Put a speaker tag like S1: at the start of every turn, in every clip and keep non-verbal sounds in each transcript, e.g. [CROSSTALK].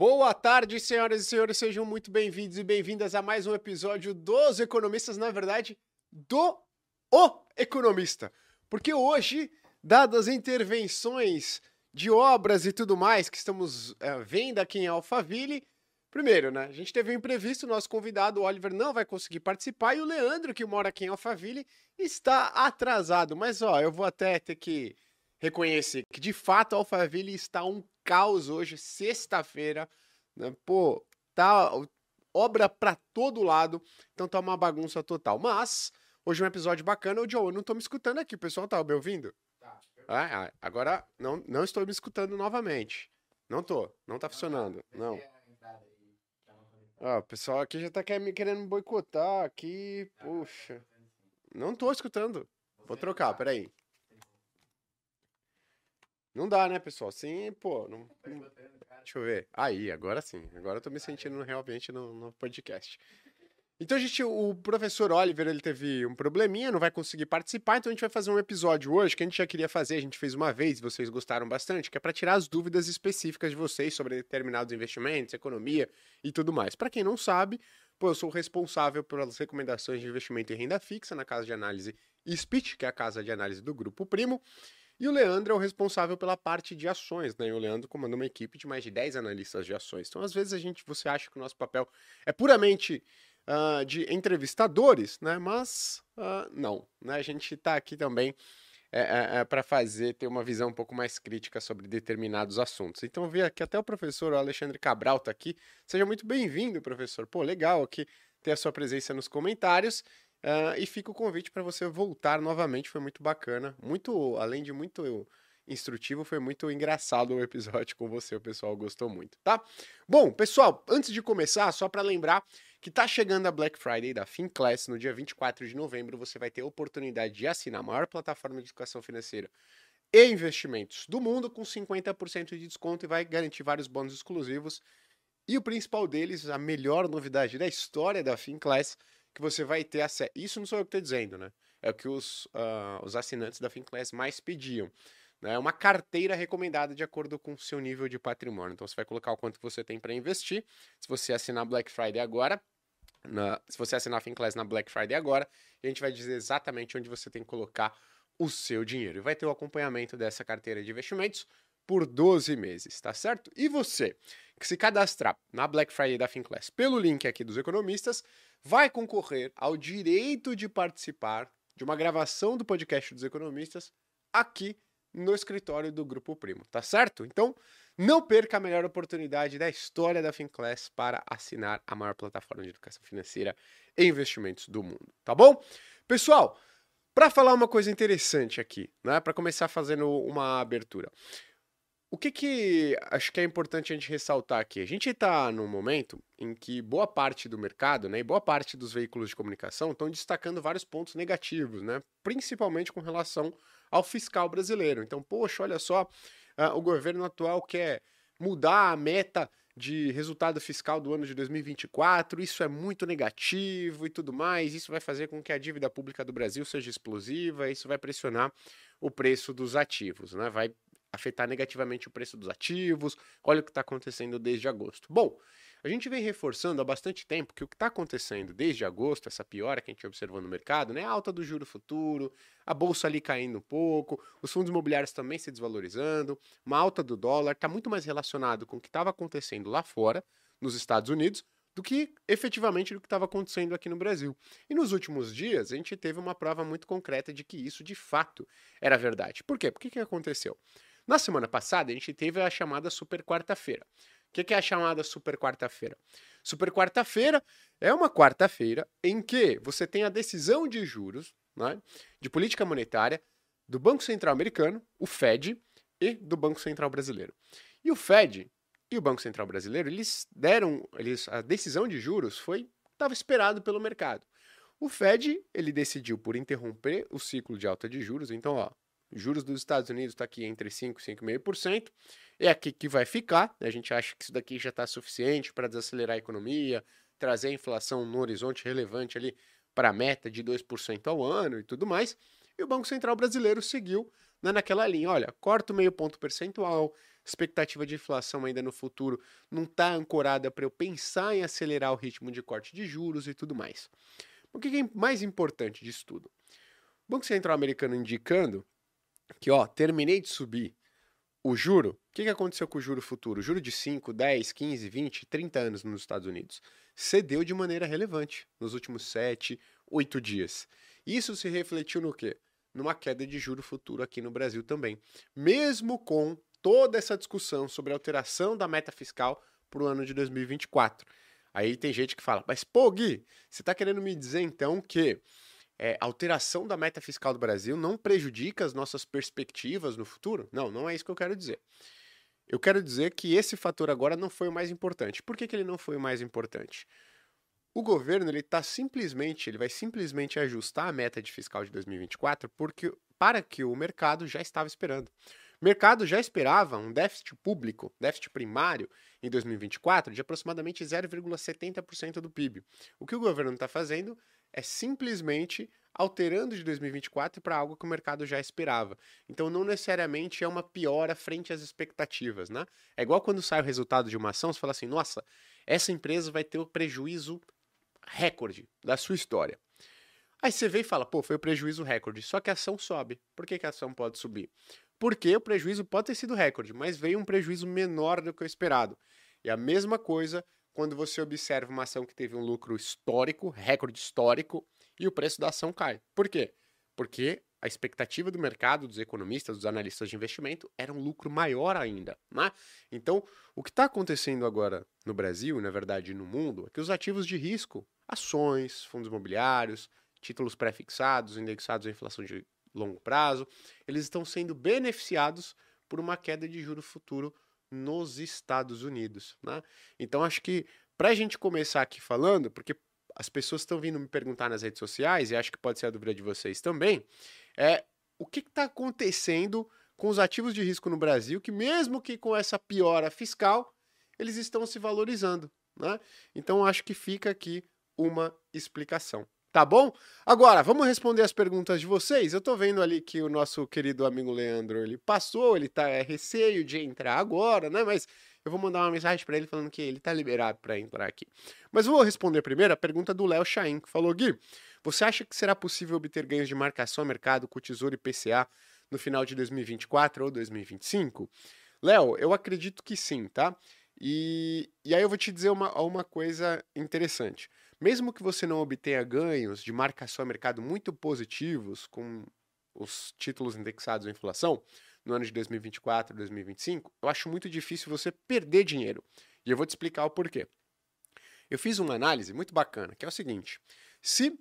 S1: Boa tarde, senhoras e senhores, sejam muito bem-vindos e bem-vindas a mais um episódio dos Economistas, na verdade, do O Economista. Porque hoje, dadas as intervenções de obras e tudo mais que estamos é, vendo aqui em Alphaville, primeiro, né, a gente teve um imprevisto, nosso convidado, o Oliver, não vai conseguir participar e o Leandro, que mora aqui em Alphaville, está atrasado. Mas, ó, eu vou até ter que reconhecer que, de fato, Alphaville está um caos hoje, sexta-feira. Né? Pô, tá obra pra todo lado, então tá uma bagunça total. Mas, hoje é um episódio bacana. Ô, Joe, eu não tô me escutando aqui, o pessoal tá me ouvindo? Tá. Ah, ah, agora não, não estou me escutando novamente. Não tô, não tá funcionando, não. Ó, o pessoal aqui já tá querendo me boicotar aqui, puxa. Não tô escutando. Vou trocar, peraí. Não dá, né, pessoal? Sim, pô. Não, não... Deixa eu ver. Aí, agora sim. Agora eu tô me sentindo realmente no, no podcast. Então, gente, o professor Oliver, ele teve um probleminha, não vai conseguir participar, então a gente vai fazer um episódio hoje que a gente já queria fazer, a gente fez uma vez, e vocês gostaram bastante, que é para tirar as dúvidas específicas de vocês sobre determinados investimentos, economia e tudo mais. Para quem não sabe, pô, eu sou responsável pelas recomendações de investimento em renda fixa na casa de análise SPIT, que é a casa de análise do Grupo Primo. E o Leandro é o responsável pela parte de ações, né? E o Leandro comanda uma equipe de mais de 10 analistas de ações. Então, às vezes, a gente, você acha que o nosso papel é puramente uh, de entrevistadores, né? Mas uh, não, né? A gente está aqui também é, é, é para fazer, ter uma visão um pouco mais crítica sobre determinados assuntos. Então, eu vi aqui até o professor Alexandre Cabral está aqui. Seja muito bem-vindo, professor. Pô, legal aqui ter a sua presença nos comentários. Uh, e fica o convite para você voltar novamente, foi muito bacana. Muito, além de muito instrutivo, foi muito engraçado o episódio [LAUGHS] com você, o pessoal gostou muito, tá? Bom, pessoal, antes de começar, só para lembrar que tá chegando a Black Friday da FinClass no dia 24 de novembro, você vai ter a oportunidade de assinar a maior plataforma de educação financeira e investimentos do mundo com 50% de desconto e vai garantir vários bônus exclusivos. E o principal deles, a melhor novidade da história da FinClass, que você vai ter acesso. Isso não sou eu que estou dizendo, né? É o que os, uh, os assinantes da FinClass mais pediam. Né? É uma carteira recomendada de acordo com o seu nível de patrimônio. Então você vai colocar o quanto você tem para investir. Se você assinar Black Friday agora, na, se você assinar a FinClass na Black Friday agora, a gente vai dizer exatamente onde você tem que colocar o seu dinheiro. E vai ter o acompanhamento dessa carteira de investimentos por 12 meses, tá certo? E você, que se cadastrar na Black Friday da FinClass pelo link aqui dos economistas, vai concorrer ao direito de participar de uma gravação do podcast dos economistas aqui no escritório do Grupo Primo, tá certo? Então, não perca a melhor oportunidade da história da FinClass para assinar a maior plataforma de educação financeira e investimentos do mundo, tá bom? Pessoal, para falar uma coisa interessante aqui, né, para começar fazendo uma abertura. O que, que acho que é importante a gente ressaltar aqui? A gente está num momento em que boa parte do mercado né, e boa parte dos veículos de comunicação estão destacando vários pontos negativos, né, principalmente com relação ao fiscal brasileiro. Então, poxa, olha só, uh, o governo atual quer mudar a meta de resultado fiscal do ano de 2024, isso é muito negativo e tudo mais, isso vai fazer com que a dívida pública do Brasil seja explosiva, isso vai pressionar o preço dos ativos, né? vai afetar negativamente o preço dos ativos. Olha o que está acontecendo desde agosto. Bom, a gente vem reforçando há bastante tempo que o que está acontecendo desde agosto, essa piora que a gente observou no mercado, né? A alta do juro futuro, a bolsa ali caindo um pouco, os fundos imobiliários também se desvalorizando, uma alta do dólar, está muito mais relacionado com o que estava acontecendo lá fora, nos Estados Unidos, do que efetivamente do que estava acontecendo aqui no Brasil. E nos últimos dias, a gente teve uma prova muito concreta de que isso de fato era verdade. Por quê? Por que, que aconteceu? Na semana passada, a gente teve a chamada Super Quarta-feira. O que é a chamada Super Quarta-feira? Super Quarta-feira é uma quarta-feira em que você tem a decisão de juros né, de política monetária do Banco Central Americano, o Fed, e do Banco Central Brasileiro. E o Fed e o Banco Central Brasileiro, eles deram, eles, a decisão de juros foi estava esperado pelo mercado. O Fed, ele decidiu por interromper o ciclo de alta de juros, então, ó, juros dos Estados Unidos está aqui entre 5% e 5,5%. É aqui que vai ficar. A gente acha que isso daqui já está suficiente para desacelerar a economia, trazer a inflação no horizonte relevante ali para a meta de 2% ao ano e tudo mais. E o Banco Central brasileiro seguiu né, naquela linha. Olha, corta o meio ponto percentual, expectativa de inflação ainda no futuro não está ancorada para eu pensar em acelerar o ritmo de corte de juros e tudo mais. O que é mais importante disso tudo? O Banco Central americano indicando que, ó, terminei de subir o juro. O que aconteceu com o juro futuro? O juro de 5, 10, 15, 20, 30 anos nos Estados Unidos cedeu de maneira relevante nos últimos 7, 8 dias. Isso se refletiu no quê? Numa queda de juro futuro aqui no Brasil também. Mesmo com toda essa discussão sobre a alteração da meta fiscal para o ano de 2024. Aí tem gente que fala, mas pô, Gui, você está querendo me dizer então que é, alteração da meta fiscal do Brasil não prejudica as nossas perspectivas no futuro? Não, não é isso que eu quero dizer. Eu quero dizer que esse fator agora não foi o mais importante. Por que, que ele não foi o mais importante? O governo ele está simplesmente, ele vai simplesmente ajustar a meta de fiscal de 2024 porque para que o mercado já estava esperando. O mercado já esperava um déficit público, déficit primário, em 2024 de aproximadamente 0,70% do PIB. O que o governo está fazendo é simplesmente alterando de 2024 para algo que o mercado já esperava. Então, não necessariamente é uma piora frente às expectativas, né? É igual quando sai o resultado de uma ação, você fala assim: nossa, essa empresa vai ter o prejuízo recorde da sua história. Aí você vê e fala, pô, foi o prejuízo recorde. Só que a ação sobe. Por que, que a ação pode subir? Porque o prejuízo pode ter sido recorde, mas veio um prejuízo menor do que o esperado. E a mesma coisa quando você observa uma ação que teve um lucro histórico, recorde histórico, e o preço da ação cai. Por quê? Porque a expectativa do mercado, dos economistas, dos analistas de investimento, era um lucro maior ainda. Né? Então, o que está acontecendo agora no Brasil, na verdade no mundo, é que os ativos de risco, ações, fundos imobiliários, títulos pré-fixados, indexados à inflação de longo prazo, eles estão sendo beneficiados por uma queda de juro futuro nos Estados Unidos. Né? Então, acho que para a gente começar aqui falando, porque as pessoas estão vindo me perguntar nas redes sociais, e acho que pode ser a dúvida de vocês também, é o que está acontecendo com os ativos de risco no Brasil, que mesmo que com essa piora fiscal, eles estão se valorizando. Né? Então, acho que fica aqui uma explicação. Tá bom? Agora, vamos responder as perguntas de vocês. Eu tô vendo ali que o nosso querido amigo Leandro, ele passou, ele tá é, receio de entrar agora, né? Mas eu vou mandar uma mensagem para ele falando que ele tá liberado para entrar aqui. Mas vou responder primeiro a pergunta do Léo Chain, que falou: Gui, você acha que será possível obter ganhos de marcação a mercado com Tesouro IPCA no final de 2024 ou 2025? Léo, eu acredito que sim, tá? E, e aí eu vou te dizer uma, uma coisa interessante. Mesmo que você não obtenha ganhos de marcação a mercado muito positivos com os títulos indexados à inflação no ano de 2024 e 2025, eu acho muito difícil você perder dinheiro. E eu vou te explicar o porquê. Eu fiz uma análise muito bacana, que é o seguinte: se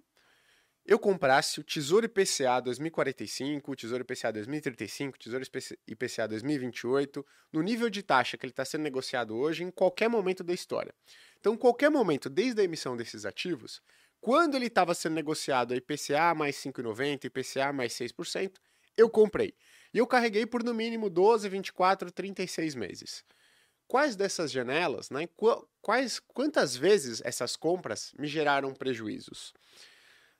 S1: eu comprasse o Tesouro IPCA 2045, o Tesouro IPCA 2035, o Tesouro IPCA 2028, no nível de taxa que ele está sendo negociado hoje, em qualquer momento da história. Então, qualquer momento, desde a emissão desses ativos, quando ele estava sendo negociado a IPCA mais 5,90, IPCA mais 6%, eu comprei. E eu carreguei por no mínimo 12, 24, 36 meses. Quais dessas janelas, né, quais, quantas vezes essas compras me geraram prejuízos?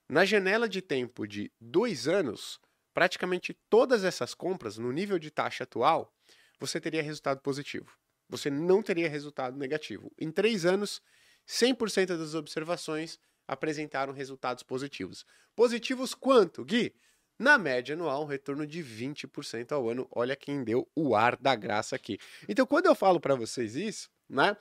S1: Na janela de tempo de dois anos, praticamente todas essas compras, no nível de taxa atual, você teria resultado positivo você não teria resultado negativo. Em três anos, 100% das observações apresentaram resultados positivos. Positivos quanto, Gui? Na média anual, um retorno de 20% ao ano. Olha quem deu o ar da graça aqui. Então, quando eu falo para vocês isso, né?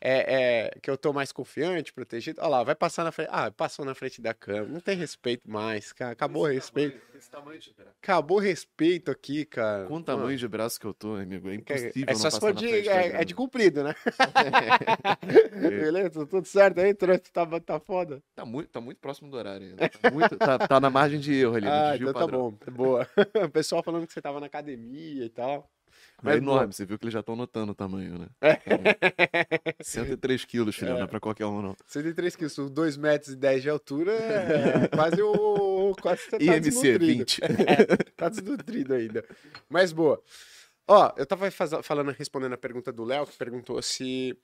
S1: É, é, que eu tô mais confiante, protegido. Olha lá, vai passar na frente. Ah, passou na frente da câmera. Não tem respeito mais, cara. Acabou o respeito. Tamanho, tamanho de Acabou o respeito aqui, cara.
S2: Com o tamanho Mano. de braço que eu tô, amigo, é impossível. É,
S1: é só se for de. É, é, de comprido, né? [LAUGHS] Beleza, tudo certo aí, tá, tá foda.
S2: Tá muito, tá muito próximo do horário ainda. Tá, muito, tá, tá na margem de erro ali.
S1: Ah, então tá bom, boa. [LAUGHS] o pessoal falando que você tava na academia e tal.
S2: Mas é enorme, você viu que eles já estão notando o tamanho, né? É. 103 quilos, filho, é. não é pra qualquer um, não.
S1: 103 quilos, 2 metros e 10 de altura, é quase o. Quase tá
S2: IMC 20.
S1: É, tá desnutrido ainda. Mas boa. Ó, eu tava falando, respondendo a pergunta do Léo, que perguntou se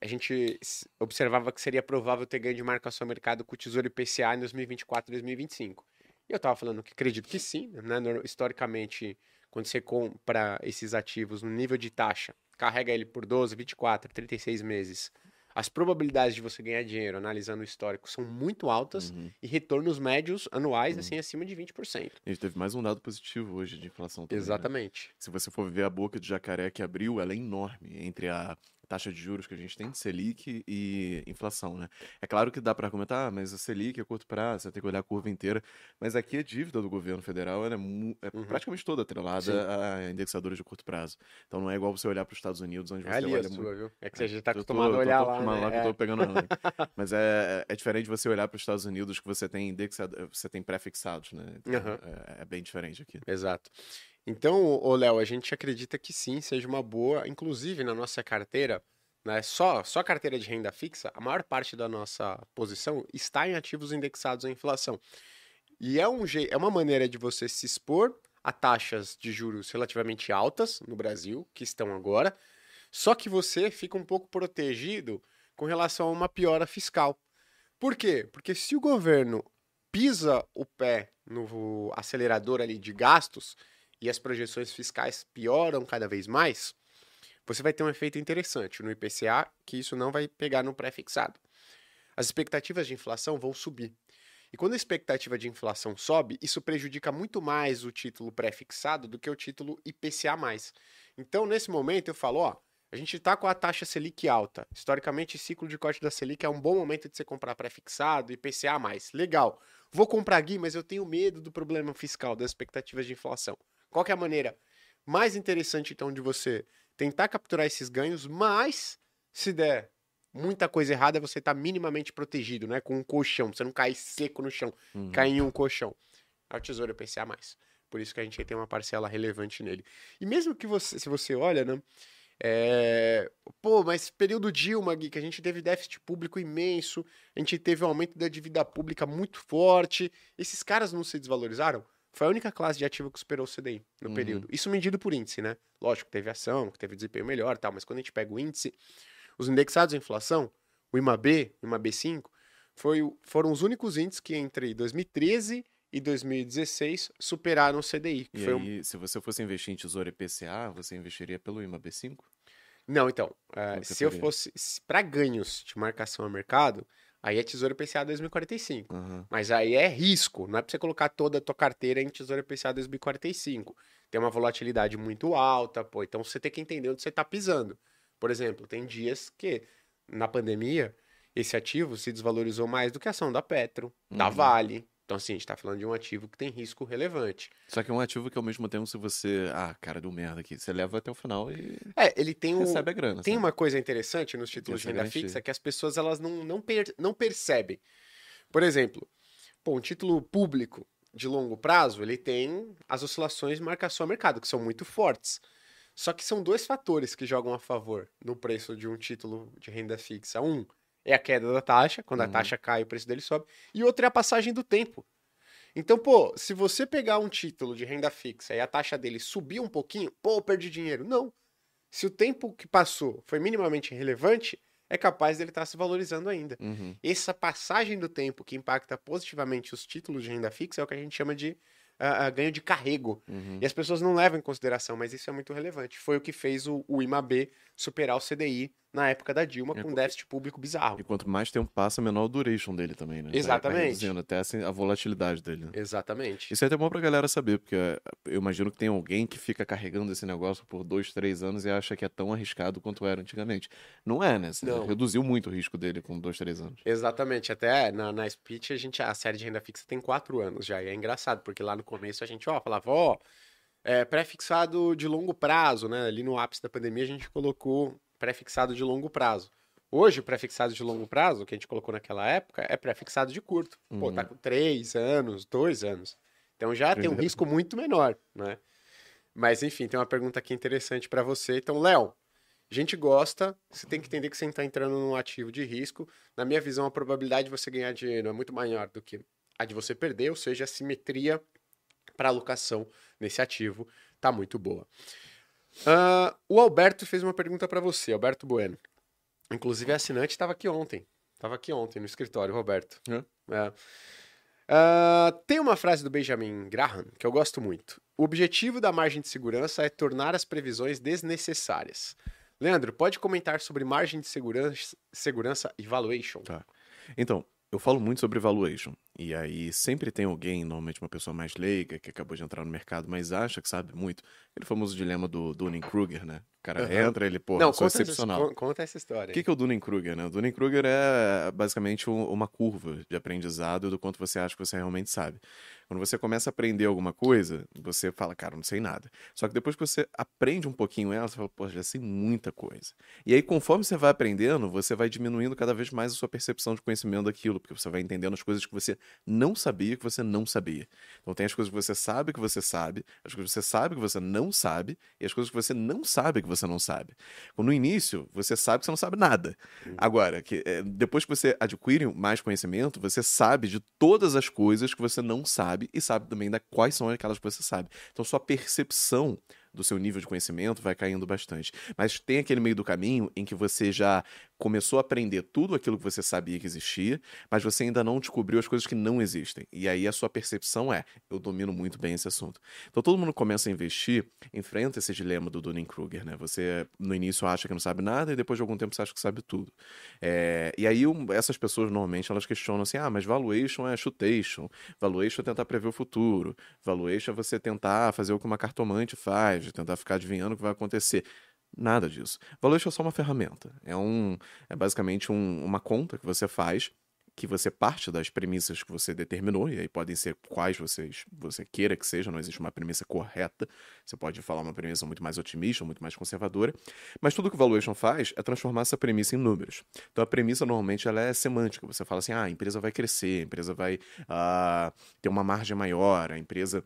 S1: a gente observava que seria provável ter ganho de marcação ao mercado com o Tesouro IPCA em 2024 e 2025. Eu estava falando que acredito que sim, né? Historicamente, quando você compra esses ativos no nível de taxa, carrega ele por 12, 24, 36 meses, as probabilidades de você ganhar dinheiro analisando o histórico são muito altas uhum. e retornos médios anuais, uhum. assim, acima de 20%.
S2: A gente teve mais um dado positivo hoje de inflação também,
S1: né? Exatamente.
S2: Né? Se você for ver a boca de jacaré que abriu, ela é enorme entre a taxa de juros que a gente tem Selic e inflação, né? É claro que dá para argumentar, ah, mas a Selic é curto prazo, você tem que olhar a curva inteira, mas aqui a dívida do governo federal é, é uhum. praticamente toda atrelada Sim. a indexadores de curto prazo. Então não é igual você olhar para os Estados Unidos, onde é você
S1: ali
S2: olha
S1: a sua, muito... viu? É que você já está acostumado tô, a olhar tô, lá, né?
S2: lá que eu tô pegando [LAUGHS] é. Mas é, é diferente você olhar para os Estados Unidos que você tem indexado, você tem pré-fixados, né? Então, uhum. é, é bem diferente aqui.
S1: Exato. Então, Léo, a gente acredita que sim, seja uma boa, inclusive na nossa carteira, né, só, só carteira de renda fixa, a maior parte da nossa posição está em ativos indexados à inflação. E é, um, é uma maneira de você se expor a taxas de juros relativamente altas no Brasil, que estão agora, só que você fica um pouco protegido com relação a uma piora fiscal. Por quê? Porque se o governo pisa o pé no acelerador ali de gastos e as projeções fiscais pioram cada vez mais, você vai ter um efeito interessante no IPCA, que isso não vai pegar no pré-fixado. As expectativas de inflação vão subir. E quando a expectativa de inflação sobe, isso prejudica muito mais o título pré-fixado do que o título IPCA. Então, nesse momento, eu falo, ó, a gente está com a taxa Selic alta. Historicamente, ciclo de corte da Selic é um bom momento de você comprar pré-fixado, IPCA. Legal. Vou comprar Gui, mas eu tenho medo do problema fiscal, das expectativas de inflação. Qual é a maneira mais interessante, então, de você tentar capturar esses ganhos, mas se der muita coisa errada, você tá minimamente protegido, né? Com um colchão, você não cai seco no chão, uhum. cai em um colchão. É o tesouro IPCA mais. Por isso que a gente tem uma parcela relevante nele. E mesmo que você, se você olha, né? É... Pô, mas período Dilma, Gui, que a gente teve déficit público imenso, a gente teve um aumento da dívida pública muito forte. Esses caras não se desvalorizaram? Foi a única classe de ativo que superou o CDI no uhum. período. Isso medido por índice, né? Lógico, teve ação, teve desempenho melhor tal, mas quando a gente pega o índice, os indexados à inflação, o IMAB, o IMAB5, foi, foram os únicos índices que entre 2013 e 2016 superaram o CDI.
S2: e aí, um... se você fosse investir em Tesouro IPCA, você investiria pelo IMAB5?
S1: Não, então, uh, se eu fosse para ganhos de marcação a mercado, Aí é Tesouro IPCA 2045. Uhum. Mas aí é risco, não é para você colocar toda a tua carteira em Tesouro IPCA 2045. Tem uma volatilidade muito alta, pô, então você tem que entender onde você está pisando. Por exemplo, tem dias que na pandemia esse ativo se desvalorizou mais do que a ação da Petro, uhum. da Vale, então, assim, a gente tá falando de um ativo que tem risco relevante.
S2: Só que é um ativo que, ao mesmo tempo, se você. Ah, cara, do merda aqui. Você leva até o final e.
S1: É, ele tem um.
S2: Recebe a grana.
S1: Tem sabe? uma coisa interessante nos títulos de renda fixa que as pessoas elas não, não, per, não percebem. Por exemplo, pô, um título público de longo prazo, ele tem as oscilações de marcação a mercado, que são muito fortes. Só que são dois fatores que jogam a favor no preço de um título de renda fixa. Um é a queda da taxa, quando uhum. a taxa cai, o preço dele sobe, e outra é a passagem do tempo. Então, pô, se você pegar um título de renda fixa e a taxa dele subir um pouquinho, pô, eu perdi dinheiro. Não. Se o tempo que passou foi minimamente relevante, é capaz dele estar tá se valorizando ainda. Uhum. Essa passagem do tempo que impacta positivamente os títulos de renda fixa é o que a gente chama de uh, ganho de carrego. Uhum. E as pessoas não levam em consideração, mas isso é muito relevante. Foi o que fez o, o IMAB superar o CDI na época da Dilma, é, com um déficit público bizarro.
S2: E quanto mais tempo passa, menor o duration dele também, né?
S1: Exatamente. Vai
S2: reduzindo até assim, a volatilidade dele. Né?
S1: Exatamente.
S2: Isso é até bom pra galera saber, porque eu imagino que tem alguém que fica carregando esse negócio por dois, três anos e acha que é tão arriscado quanto era antigamente. Não é, né? Você Não. reduziu muito o risco dele com dois, três anos.
S1: Exatamente. Até na, na Speech, a, gente, a série de renda fixa tem quatro anos já. E é engraçado, porque lá no começo a gente, ó, falava, ó, é, pré-fixado de longo prazo, né? Ali no ápice da pandemia a gente colocou pré-fixado de longo prazo. Hoje, o pré-fixado de longo prazo, que a gente colocou naquela época, é pré-fixado de curto. Uhum. Pô, tá uhum. com três anos, dois anos. Então já tem um risco muito menor, né? Mas enfim, tem uma pergunta aqui interessante para você. Então, Léo, a gente gosta, você tem que entender que você está entrando num ativo de risco. Na minha visão, a probabilidade de você ganhar dinheiro é muito maior do que a de você perder, ou seja, a simetria para alocação nesse ativo está muito boa. Uh, o Alberto fez uma pergunta para você, Alberto Bueno. Inclusive, a assinante estava aqui ontem. Estava aqui ontem no escritório, Roberto. É. É. Uh, tem uma frase do Benjamin Graham que eu gosto muito. O objetivo da margem de segurança é tornar as previsões desnecessárias. Leandro, pode comentar sobre margem de segurança, segurança e valuation?
S2: Tá. Então, eu falo muito sobre valuation. E aí sempre tem alguém, normalmente uma pessoa mais leiga, que acabou de entrar no mercado, mas acha que sabe muito. Aquele famoso dilema do Dunning-Kruger, né? O cara uhum. entra, ele, pô,
S1: Não,
S2: sou
S1: conta
S2: excepcional.
S1: Essa, conta essa história.
S2: O que, que é o Dunning-Kruger, né? O Dunning-Kruger é basicamente uma curva de aprendizado do quanto você acha que você realmente sabe. Quando você começa a aprender alguma coisa, você fala, cara, não sei nada. Só que depois que você aprende um pouquinho ela, você fala, pô, já sei muita coisa. E aí, conforme você vai aprendendo, você vai diminuindo cada vez mais a sua percepção de conhecimento daquilo, porque você vai entendendo as coisas que você não sabia que você não sabia. Então tem as coisas que você sabe que você sabe, as coisas que você sabe que você não sabe, e as coisas que você não sabe que você não sabe. No início, você sabe que você não sabe nada. Agora, que, é, depois que você adquire mais conhecimento, você sabe de todas as coisas que você não sabe e sabe também da quais são aquelas que você sabe. Então sua percepção do seu nível de conhecimento vai caindo bastante. Mas tem aquele meio do caminho em que você já começou a aprender tudo aquilo que você sabia que existia, mas você ainda não descobriu as coisas que não existem. E aí a sua percepção é: eu domino muito bem esse assunto. Então todo mundo começa a investir, enfrenta esse dilema do Dunning-Kruger, né? Você no início acha que não sabe nada e depois de algum tempo você acha que sabe tudo. É... E aí essas pessoas normalmente elas questionam assim: ah, mas valuation é chutation, valuation é tentar prever o futuro, valuation é você tentar fazer o que uma cartomante faz, de tentar ficar adivinhando o que vai acontecer. Nada disso. Valuation é só uma ferramenta. É, um, é basicamente um, uma conta que você faz, que você parte das premissas que você determinou, e aí podem ser quais vocês, você queira que seja, não existe uma premissa correta. Você pode falar uma premissa muito mais otimista, muito mais conservadora. Mas tudo que o Valuation faz é transformar essa premissa em números. Então a premissa normalmente ela é semântica. Você fala assim: ah, a empresa vai crescer, a empresa vai uh, ter uma margem maior, a empresa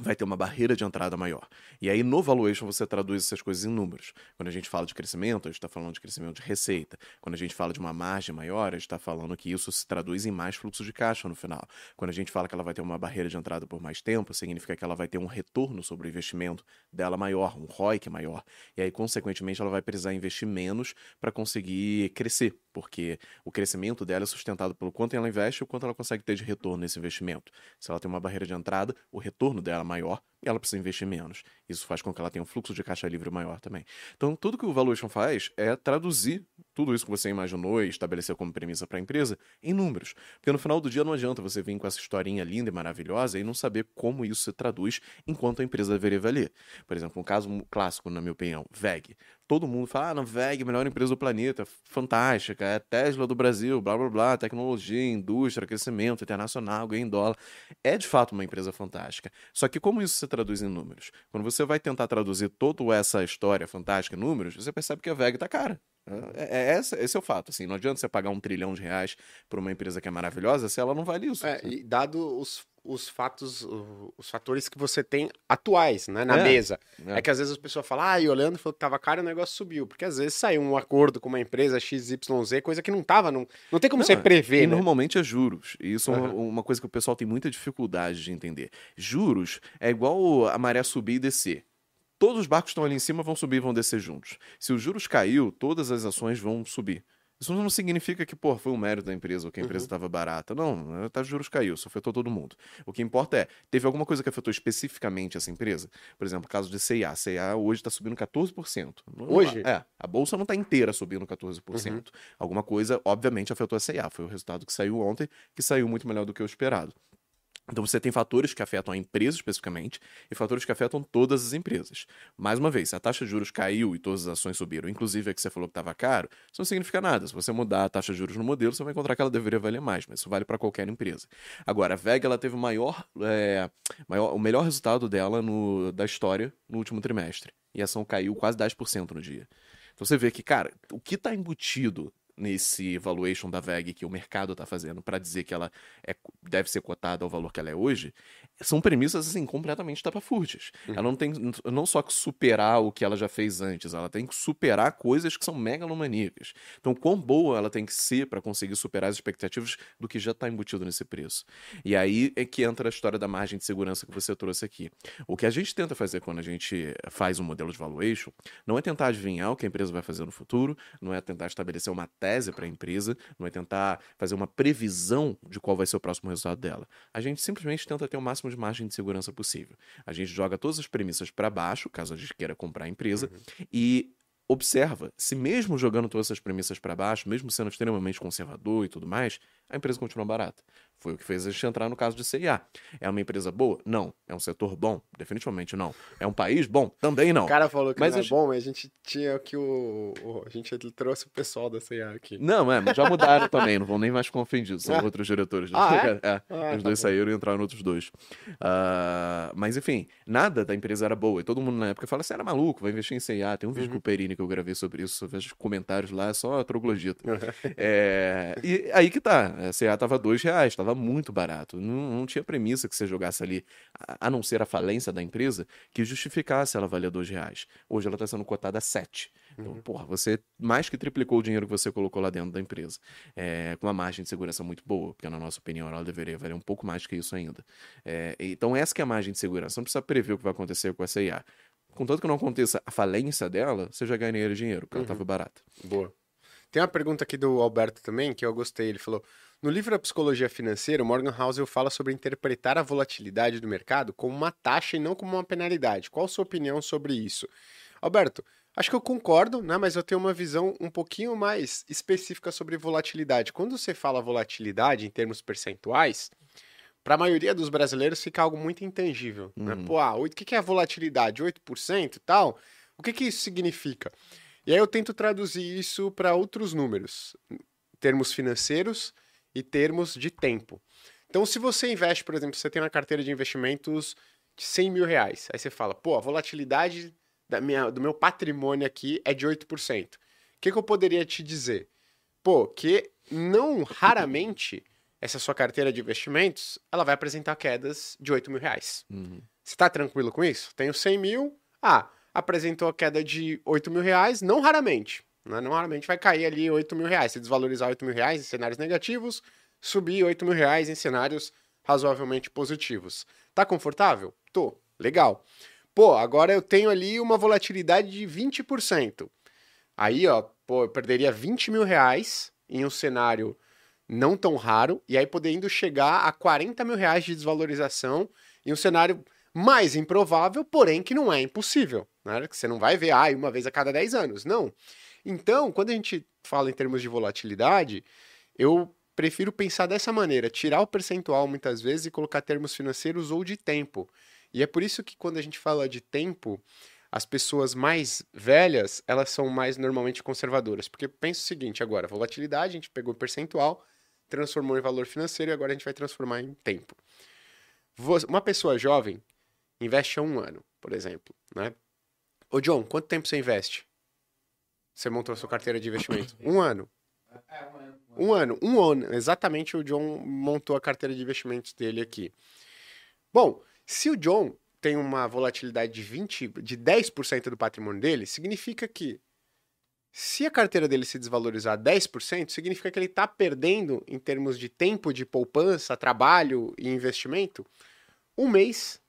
S2: vai ter uma barreira de entrada maior. E aí no valuation você traduz essas coisas em números. Quando a gente fala de crescimento, a gente está falando de crescimento de receita. Quando a gente fala de uma margem maior, a gente está falando que isso se traduz em mais fluxo de caixa no final. Quando a gente fala que ela vai ter uma barreira de entrada por mais tempo, significa que ela vai ter um retorno sobre o investimento dela maior, um ROIC maior. E aí, consequentemente, ela vai precisar investir menos para conseguir crescer, porque o crescimento dela é sustentado pelo quanto ela investe e o quanto ela consegue ter de retorno nesse investimento. Se ela tem uma barreira de entrada, o retorno dela maior e ela precisa investir menos. Isso faz com que ela tenha um fluxo de caixa livre maior também. Então, tudo que o Valuation faz é traduzir tudo isso que você imaginou e estabeleceu como premissa para a empresa em números. Porque no final do dia não adianta você vir com essa historinha linda e maravilhosa e não saber como isso se traduz enquanto a empresa deveria valer. Por exemplo, um caso clássico, na minha opinião, VEG. Todo mundo fala, ah, não, VEG, melhor empresa do planeta, fantástica, é Tesla do Brasil, blá blá blá, tecnologia, indústria, crescimento internacional, ganho em dólar. É de fato uma empresa fantástica. Só que como isso se traduz em números? Quando você vai tentar traduzir toda essa história fantástica em números, você percebe que a VEG tá cara. É, é, esse, esse é o fato. Assim, não adianta você pagar um trilhão de reais por uma empresa que é maravilhosa se ela não vale isso.
S1: É, e dado os, os fatos, os fatores que você tem atuais, né, na é, mesa. É. é. que às vezes as pessoas falam, ah, e o Leandro falou que tava caro e o negócio subiu. Porque às vezes saiu um acordo com uma empresa XYZ, coisa que não tava, não, não tem como não, você prever,
S2: e
S1: né?
S2: normalmente é juros. E isso uhum. é uma coisa que o pessoal tem muita dificuldade de entender. Juros é igual a maré subir e descer todos os barcos que estão ali em cima vão subir e vão descer juntos. Se os juros caiu, todas as ações vão subir. Isso não significa que, pô, foi um mérito da empresa ou que a empresa estava uhum. barata. Não, tá, os juros caiu, só afetou todo mundo. O que importa é, teve alguma coisa que afetou especificamente essa empresa? Por exemplo, o caso de CIA. CIA hoje está subindo 14%.
S1: Hoje?
S2: É, a bolsa não está inteira subindo 14%. Uhum. Alguma coisa, obviamente, afetou a CIA. Foi o resultado que saiu ontem, que saiu muito melhor do que o esperado. Então você tem fatores que afetam a empresa especificamente e fatores que afetam todas as empresas. Mais uma vez, se a taxa de juros caiu e todas as ações subiram, inclusive a que você falou que estava caro, isso não significa nada. Se você mudar a taxa de juros no modelo, você vai encontrar que ela deveria valer mais, mas isso vale para qualquer empresa. Agora, a VEG ela teve o maior, é, maior, o melhor resultado dela no, da história no último trimestre. E a ação caiu quase 10% no dia. Então você vê que, cara, o que está embutido nesse valuation da VEG que o mercado está fazendo para dizer que ela é, deve ser cotada ao valor que ela é hoje, são premissas assim completamente tapafúrdias. Uhum. Ela não tem não só que superar o que ela já fez antes, ela tem que superar coisas que são megalomaníacas. Então, quão boa ela tem que ser para conseguir superar as expectativas do que já está embutido nesse preço. E aí é que entra a história da margem de segurança que você trouxe aqui. O que a gente tenta fazer quando a gente faz um modelo de valuation não é tentar adivinhar o que a empresa vai fazer no futuro, não é tentar estabelecer uma tese para a empresa, não é tentar fazer uma previsão de qual vai ser o próximo resultado dela. A gente simplesmente tenta ter o máximo de margem de segurança possível. A gente joga todas as premissas para baixo, caso a gente queira comprar a empresa, uhum. e observa se mesmo jogando todas essas premissas para baixo, mesmo sendo extremamente conservador e tudo mais, a empresa continua barata. Foi o que fez a gente entrar no caso de CIA. É uma empresa boa? Não. É um setor bom? Definitivamente não. É um país bom? Também não. O
S1: cara falou que mas não é bom, mas a gente tinha que o, o, A gente trouxe o pessoal da CIA aqui.
S2: Não, é, mas já mudaram [LAUGHS] também, não vão nem mais ficar ofendidos. São ah. outros diretores.
S1: Ah, é? [LAUGHS]
S2: é ah, os tá dois bom. saíram e entraram outros dois. Uh, mas enfim, nada da empresa era boa. E todo mundo na época fala: você era maluco, vai investir em CIA. Tem um vídeo uhum. com o Perini que eu gravei sobre isso, vejo comentários lá, é só troglodita. [LAUGHS] é, e aí que tá. A CIA tava dois reais, tava muito barato. Não, não tinha premissa que você jogasse ali, a, a, não ser a falência da empresa, que justificasse ela valer dois reais. Hoje ela está sendo cotada a sete. Então, uhum. porra, você mais que triplicou o dinheiro que você colocou lá dentro da empresa. É, com uma margem de segurança muito boa, porque na nossa opinião ela deveria valer um pouco mais que isso ainda. É, então, essa que é a margem de segurança. Não precisa prever o que vai acontecer com essa IA. Contanto que não aconteça a falência dela, você já ganharia dinheiro, porque uhum. ela estava barata.
S1: Boa. Tem uma pergunta aqui do Alberto também, que eu gostei. Ele falou: no livro A Psicologia Financeira, Morgan Housel fala sobre interpretar a volatilidade do mercado como uma taxa e não como uma penalidade. Qual a sua opinião sobre isso? Alberto, acho que eu concordo, né? mas eu tenho uma visão um pouquinho mais específica sobre volatilidade. Quando você fala volatilidade em termos percentuais, para a maioria dos brasileiros fica algo muito intangível. Né? Uhum. Pô, ah, o que é a volatilidade? 8% e tal? O que, que isso significa? E aí eu tento traduzir isso para outros números, termos financeiros e termos de tempo. Então, se você investe, por exemplo, você tem uma carteira de investimentos de 100 mil reais, aí você fala, pô, a volatilidade da minha, do meu patrimônio aqui é de 8%. O que, que eu poderia te dizer? Pô, que não raramente essa sua carteira de investimentos ela vai apresentar quedas de 8 mil reais. Uhum. Você está tranquilo com isso? Tenho 100 mil, ah, apresentou a queda de 8 mil reais, não raramente. Né? Normalmente vai cair ali 8 mil reais. Se desvalorizar 8 mil reais em cenários negativos, subir 8 mil reais em cenários razoavelmente positivos. Tá confortável? Tô. Legal. Pô, agora eu tenho ali uma volatilidade de 20%. Aí, ó, pô, eu perderia 20 mil reais em um cenário não tão raro, e aí podendo chegar a 40 mil reais de desvalorização em um cenário mais improvável, porém que não é impossível. Né? Que você não vai ver, ah, uma vez a cada 10 anos. Não. Então, quando a gente fala em termos de volatilidade, eu prefiro pensar dessa maneira, tirar o percentual muitas vezes e colocar termos financeiros ou de tempo. E é por isso que quando a gente fala de tempo, as pessoas mais velhas, elas são mais normalmente conservadoras. Porque pensa o seguinte agora, volatilidade, a gente pegou o percentual, transformou em valor financeiro e agora a gente vai transformar em tempo. Uma pessoa jovem investe há um ano, por exemplo, né? Ô John, quanto tempo você investe? Você montou a sua carteira de investimento? [COUGHS] Um ano. É, um ano. Um ano. Um ano. Exatamente o John montou a carteira de investimentos dele aqui. Bom, se o John tem uma volatilidade de 20, de 10% do patrimônio dele, significa que se a carteira dele se desvalorizar 10%, significa que ele está perdendo, em termos de tempo de poupança, trabalho e investimento, um mês,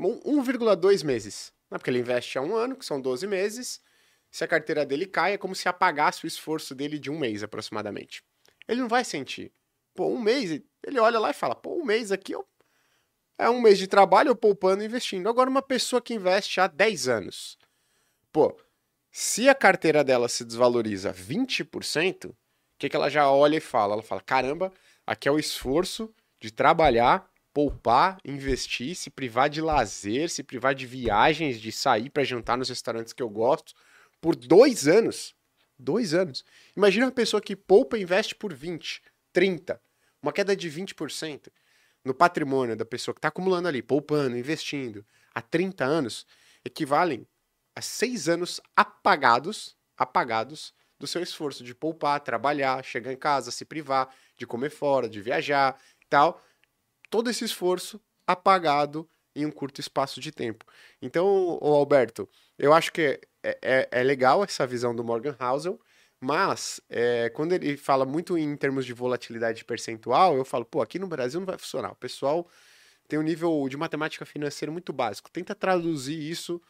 S1: 1,2 meses. Não porque ele investe há um ano, que são 12 meses, se a carteira dele cai, é como se apagasse o esforço dele de um mês aproximadamente. Ele não vai sentir. Pô, um mês, ele olha lá e fala: pô, um mês aqui eu... é um mês de trabalho eu poupando e investindo. Agora, uma pessoa que investe há 10 anos, pô, se a carteira dela se desvaloriza 20%, o que, que ela já olha e fala? Ela fala: caramba, aqui é o esforço de trabalhar, poupar, investir, se privar de lazer, se privar de viagens, de sair para jantar nos restaurantes que eu gosto por dois anos. Dois anos. Imagina uma pessoa que poupa e investe por 20, 30, uma queda de 20% no patrimônio da pessoa que está acumulando ali, poupando, investindo, há 30 anos, equivalem a seis anos apagados, apagados do seu esforço de poupar, trabalhar, chegar em casa, se privar, de comer fora, de viajar tal. Todo esse esforço apagado em um curto espaço de tempo. Então, o Alberto, eu acho que é, é, é legal essa visão do Morgan Housel, mas é, quando ele fala muito em termos de volatilidade percentual, eu falo, pô, aqui no Brasil não vai funcionar. O pessoal tem um nível de matemática financeira muito básico. Tenta traduzir isso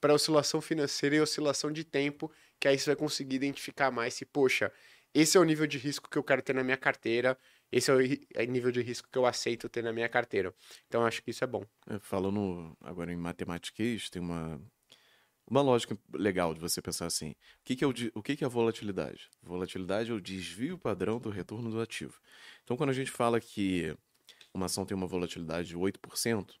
S1: para oscilação financeira e oscilação de tempo, que aí você vai conseguir identificar mais se, poxa, esse é o nível de risco que eu quero ter na minha carteira, esse é o é nível de risco que eu aceito ter na minha carteira. Então, acho que isso é bom.
S2: É, falando agora em matemática, tem uma, uma lógica legal de você pensar assim: o que, que é, o, o que, que é a volatilidade? Volatilidade é o desvio padrão do retorno do ativo. Então, quando a gente fala que uma ação tem uma volatilidade de 8%,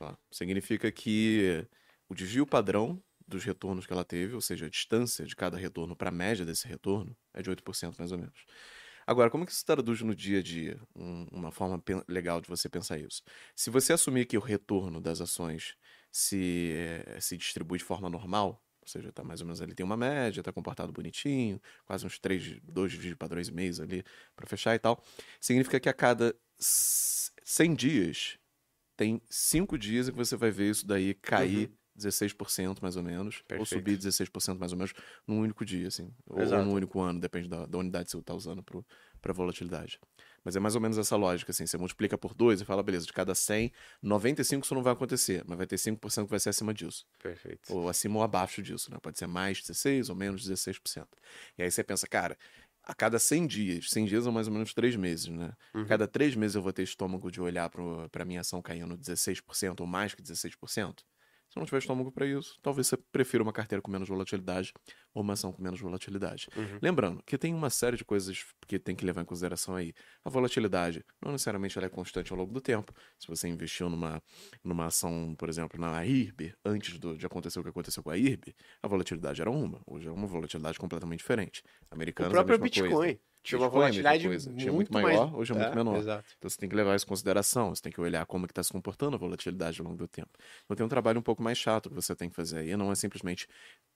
S2: lá, significa que o desvio padrão dos retornos que ela teve, ou seja, a distância de cada retorno para a média desse retorno, é de 8% mais ou menos. Agora, como que isso traduz no dia a dia? Um, uma forma legal de você pensar isso. Se você assumir que o retorno das ações se, é, se distribui de forma normal, ou seja, tá mais ou menos ali tem uma média, tá comportado bonitinho, quase uns 3, 2 padrões e meio ali para fechar e tal, significa que a cada 100 dias tem 5 dias em que você vai ver isso daí cair uhum. 16% mais ou menos, Perfeito. ou subir 16% mais ou menos num único dia, assim, Exato. ou num único ano, depende da, da unidade que você está usando para volatilidade. Mas é mais ou menos essa lógica, assim, você multiplica por 2 e fala, beleza, de cada 100, 95 isso não vai acontecer, mas vai ter 5% que vai ser acima disso.
S1: Perfeito.
S2: Ou acima ou abaixo disso, né? Pode ser mais 16 ou menos 16%. E aí você pensa, cara, a cada 100 dias, 100 dias são mais ou menos 3 meses, né? Uhum. A cada 3 meses eu vou ter estômago de olhar para minha ação caindo 16% ou mais que 16%. Se não tiver estômago para isso, talvez você prefira uma carteira com menos volatilidade ou uma ação com menos volatilidade. Uhum. Lembrando que tem uma série de coisas que tem que levar em consideração aí. A volatilidade, não necessariamente ela é constante ao longo do tempo. Se você investiu numa, numa ação, por exemplo, na IRB, antes do, de acontecer o que aconteceu com a IRB, a volatilidade era uma. Hoje é uma volatilidade completamente diferente. Americana, o
S1: próprio Bitcoin. Coisa. Tinha uma volatilidade muito,
S2: Tinha muito maior, mais... hoje é, é muito menor. Exato. Então você tem que levar isso em consideração, você tem que olhar como é está se comportando a volatilidade ao longo do tempo. Então tem um trabalho um pouco mais chato que você tem que fazer aí, não é simplesmente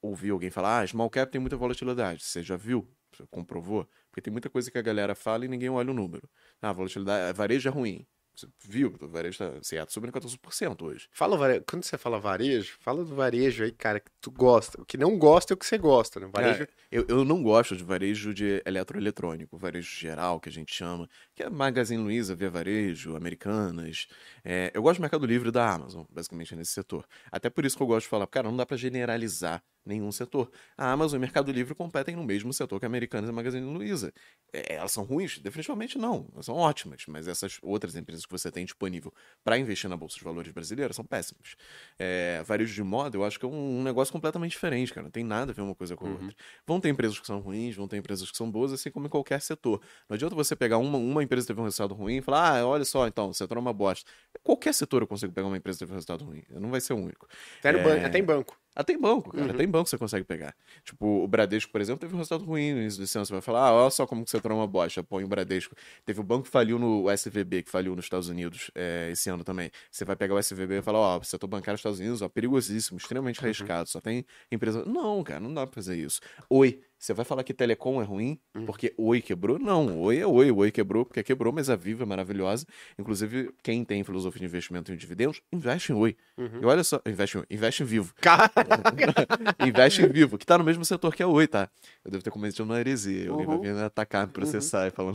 S2: ouvir alguém falar, ah, small cap tem muita volatilidade. Você já viu? Você comprovou? Porque tem muita coisa que a galera fala e ninguém olha o número. Ah, volatilidade, varejo é ruim. Você viu, o varejo tá, Seattle subindo 14% hoje.
S1: Fala varejo, quando você fala varejo, fala do varejo aí, cara, que tu gosta. O que não gosta é o que você gosta, né? Varejo... É,
S2: eu, eu não gosto de varejo de eletroeletrônico, varejo geral, que a gente chama, que é Magazine Luiza, Via Varejo, Americanas. É, eu gosto do Mercado Livre da Amazon, basicamente, nesse setor. Até por isso que eu gosto de falar, cara, não dá para generalizar nenhum setor. A Amazon e o Mercado Livre competem no mesmo setor que a Americanas e a Magazine Luiza. É, elas são ruins? Definitivamente não. Elas são ótimas, mas essas outras empresas que você tem disponível para investir na Bolsa de Valores brasileira são péssimas. É, varejo de moda, eu acho que é um, um, negócio completamente diferente, cara. Não tem nada a ver uma coisa com a uhum. outra. Vão ter empresas que são ruins, vão ter empresas que são boas, assim como em qualquer setor. Não adianta você pegar uma, uma empresa que teve um resultado ruim e falar, ah, olha só, então, o setor é uma bosta. Qualquer setor eu consigo pegar uma empresa que teve um resultado ruim. Não vai ser o único.
S1: Até, é... até em banco.
S2: Até em banco, cara. Uhum. Até em banco você consegue pegar. Tipo, o Bradesco, por exemplo, teve um resultado ruim no início do ano. Você vai falar, ah, olha só como que você tornou uma bosta. Põe o Bradesco. Teve o banco que faliu no SVB, que faliu nos Estados Unidos é, esse ano também. Você vai pegar o SVB e falar, ó, oh, setor bancário nos Estados Unidos, ó, perigosíssimo, extremamente uhum. arriscado. Uhum. Só tem empresa. Não, cara, não dá pra fazer isso. Oi, você vai falar que telecom é ruim hum. porque Oi quebrou? Não, Oi é Oi. Oi quebrou porque quebrou, mas a Viva é maravilhosa. Inclusive, quem tem filosofia de investimento em dividendos, investe em Oi. Uhum. E olha só, investe, investe em Vivo. [LAUGHS] investe em Vivo, que tá no mesmo setor que a Oi, tá? Eu devo ter cometido uma heresia. Alguém vai vir atacar, me processar uhum. e falando.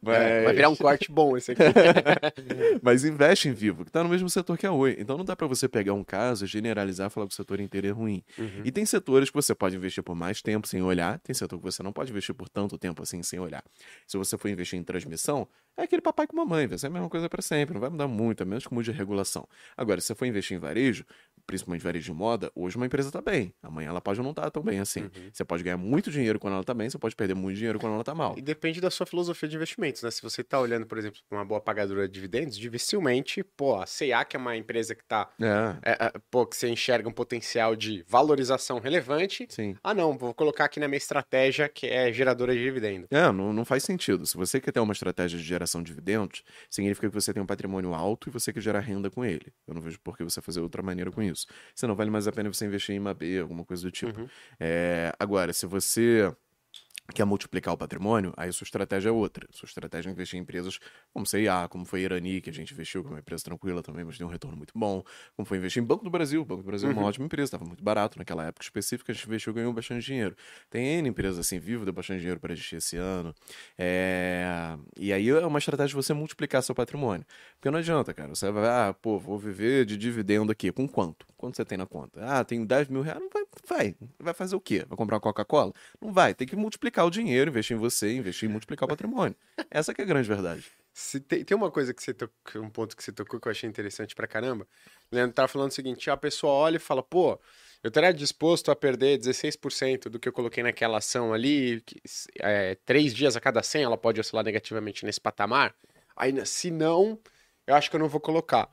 S1: mas... [LAUGHS] É, vai virar um corte bom esse aqui. [LAUGHS]
S2: mas investe em Vivo, que tá no mesmo setor que a Oi. Então não dá para você pegar um caso, generalizar e falar que o setor inteiro é ruim. Uhum. E tem setores que você pode investir por mais tempo sem olhar tem setor que você não pode investir por tanto tempo assim sem olhar. Se você for investir em transmissão, é aquele papai com mamãe, vai ser a mesma coisa para sempre, não vai mudar muito, a menos que mude a regulação. Agora, se você for investir em varejo, principalmente varejo de moda, hoje uma empresa está bem, amanhã ela pode não estar tá tão bem assim. Uhum. Você pode ganhar muito dinheiro quando ela está bem, você pode perder muito dinheiro quando ela está mal.
S1: E depende da sua filosofia de investimentos, né? Se você está olhando, por exemplo, para uma boa pagadora de dividendos, dificilmente, pô, a CA, que é uma empresa que está, é. é, é, pô, que você enxerga um potencial de valorização relevante.
S2: Sim.
S1: Ah, não, vou colocar aqui na minha estratégia que é geradora de dividendo.
S2: É, não, não faz sentido. Se você quer ter uma estratégia de geração de dividendos, significa que você tem um patrimônio alto e você quer gerar renda com ele. Eu não vejo por que você fazer outra maneira com isso. Você não vale mais a pena você investir em IMAB, alguma coisa do tipo. Uhum. É, agora, se você quer multiplicar o patrimônio, aí sua estratégia é outra. Sua estratégia é investir em empresas como CIA, como foi a Irani, que a gente investiu, que é uma empresa tranquila também, mas deu um retorno muito bom. Como foi investir em Banco do Brasil. Banco do Brasil é uma
S1: Uhum.
S2: ótima empresa, estava muito barato naquela época específica, a gente investiu e ganhou bastante dinheiro. Tem N empresas assim, Vivo deu bastante dinheiro para existir esse ano. É, E aí é uma estratégia de você multiplicar seu patrimônio. Porque não adianta, cara. Você vai, ah, pô, vou viver de dividendo aqui. Com quanto? Quanto você tem na conta? Ah, tenho 10 mil reais. Não vai, vai. Vai fazer o quê? Vai comprar uma Coca-Cola? Não vai. Tem que multiplicar o dinheiro, investir em você, investir em multiplicar o patrimônio. Essa que é a grande verdade.
S1: Se tem, tem uma coisa que você tocou, um ponto que você tocou que eu achei interessante pra caramba. Leandro tava falando o seguinte: a pessoa olha e fala, pô, eu estaria disposto a perder 16% do que eu coloquei naquela ação ali, que, é, três dias a cada 100 ela pode oscilar negativamente nesse patamar. Aí, se não, eu acho que eu não vou colocar.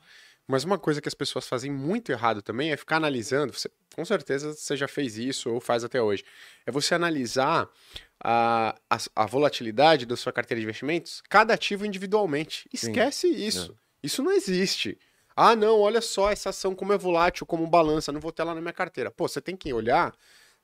S1: Mas uma coisa que as pessoas fazem muito errado também é ficar analisando. Você, com certeza você já fez isso ou faz até hoje. É você analisar a, a, a volatilidade da sua carteira de investimentos, cada ativo individualmente. Esquece isso. Isso não existe. Ah, não, olha só essa ação como é volátil, como balança, não vou ter lá na minha carteira. Pô, você tem que olhar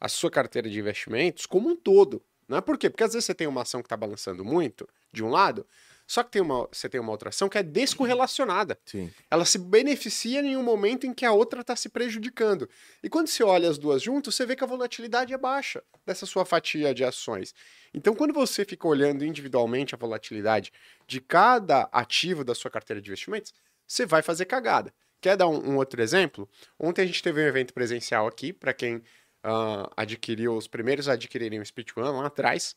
S1: a sua carteira de investimentos como um todo. Não é por quê? Porque às vezes você tem uma ação que está balançando muito, de um lado, só que tem uma, você tem uma outra ação que é descorrelacionada.
S2: Sim.
S1: Ela se beneficia em um momento em que a outra está se prejudicando. E quando você olha as duas juntas, você vê que a volatilidade é baixa dessa sua fatia de ações. Então, quando você fica olhando individualmente a volatilidade de cada ativo da sua carteira de investimentos, você vai fazer cagada. Quer dar um, um outro exemplo? Ontem a gente teve um evento presencial aqui, para quem ah, adquiriu, os primeiros a adquirirem o Speed One lá atrás.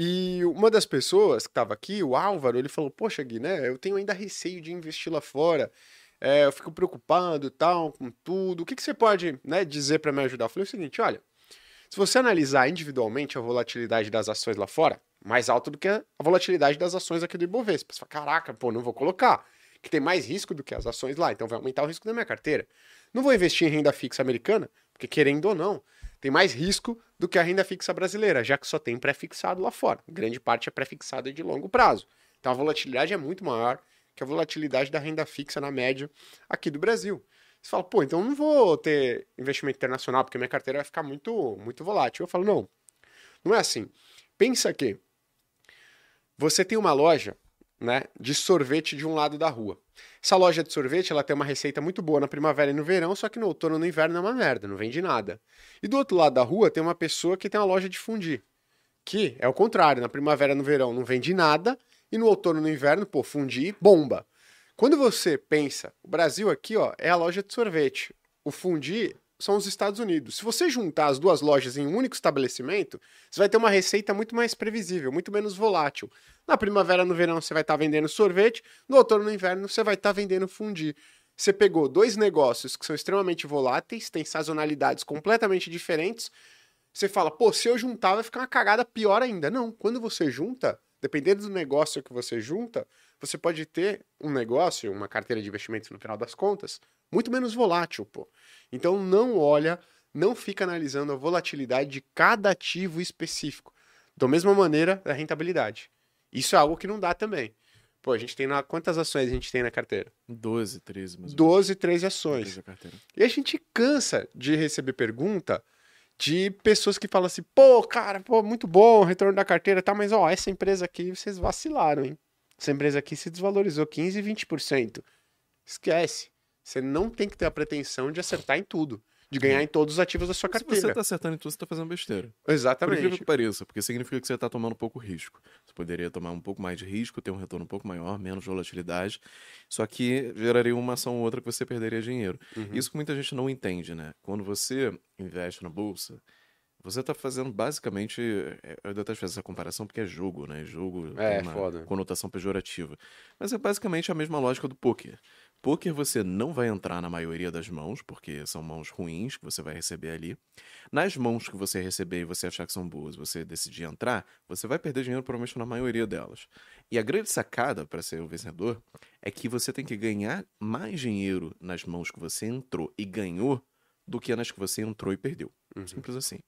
S1: E uma das pessoas que estava aqui, o Álvaro, ele falou: Poxa, Gui, né? Eu tenho ainda receio de investir lá fora. É, eu fico preocupado tal, com tudo. O que, que você pode né, dizer para me ajudar? Eu falei o seguinte: olha, se você analisar individualmente a volatilidade das ações lá fora, mais alta do que a volatilidade das ações aqui do Ibovespa. Você fala, caraca, pô, não vou colocar. Que tem mais risco do que as ações lá, então vai aumentar o risco da minha carteira. Não vou investir em renda fixa americana, porque querendo ou não, tem mais risco do que a renda fixa brasileira, já que só tem pré-fixado lá fora. Grande parte é pré-fixada de longo prazo. Então a volatilidade é muito maior que a volatilidade da renda fixa na média aqui do Brasil. Você fala, pô, então eu não vou ter investimento internacional, porque minha carteira vai ficar muito, muito volátil. Eu falo, não, não é assim. Pensa que você tem uma loja né, de sorvete de um lado da rua. Essa loja de sorvete ela tem uma receita muito boa na primavera e no verão, só que no outono e no inverno é uma merda, não vende nada. E do outro lado da rua tem uma pessoa que tem uma loja de fundir, que é o contrário, na primavera e no verão não vende nada, e no outono e no inverno, pô, fundir, bomba. Quando você pensa, o Brasil aqui, ó, é a loja de sorvete. O fundir são os Estados Unidos. Se você juntar as duas lojas em um único estabelecimento, você vai ter uma receita muito mais previsível, muito menos volátil. Na primavera, no verão, você vai estar vendendo sorvete, no outono, no inverno, você vai estar vendendo fundir. Você pegou dois negócios que são extremamente voláteis, têm sazonalidades completamente diferentes. Você fala, pô, se eu juntar vai ficar uma cagada pior ainda. Não, quando você junta, dependendo do negócio que você junta, você pode ter um negócio, uma carteira de investimentos no final das contas, muito menos volátil, pô. Então não olha, não fica analisando a volatilidade de cada ativo específico. Da mesma maneira da rentabilidade. Isso é algo que não dá também. Pô, a gente tem na. Quantas ações a gente tem na carteira?
S2: 12, 13, mais ou
S1: 12, 13
S2: menos.
S1: ações.
S2: 13 a carteira.
S1: E a gente cansa de receber pergunta de pessoas que falam assim, pô, cara, pô, muito bom retorno da carteira, tá, mas ó, essa empresa aqui vocês vacilaram, hein? Essa empresa aqui se desvalorizou 15, 20%. Esquece. Você não tem que ter a pretensão de acertar em tudo, de ganhar em todos os ativos da sua
S2: Se você
S1: carteira.
S2: tá acertando em tudo, você tá fazendo besteira. Por
S1: Exatamente.
S2: incrível que pareça, porque significa que você está tomando pouco risco. Você poderia tomar um pouco mais de risco, ter um retorno um pouco maior, menos volatilidade, só que geraria uma ação ou outra que você perderia dinheiro.
S1: Uhum.
S2: Isso que muita gente não entende, né? Quando você investe na bolsa, você está fazendo basicamente. é, Eu detesto fazer essa comparação porque é jogo, né? Jogo
S1: É,
S2: tem uma
S1: foda.
S2: conotação pejorativa. Mas é basicamente a mesma lógica do poker. Poker você não vai entrar na maioria das mãos, porque são mãos ruins que você vai receber ali. Nas mãos que você receber e você achar que são boas, você decidir entrar, você vai perder dinheiro provavelmente na maioria delas. E a grande sacada para ser o vencedor é que você tem que ganhar mais dinheiro nas mãos que você entrou e ganhou do que nas que você entrou e perdeu.
S1: Uhum.
S2: Simples assim.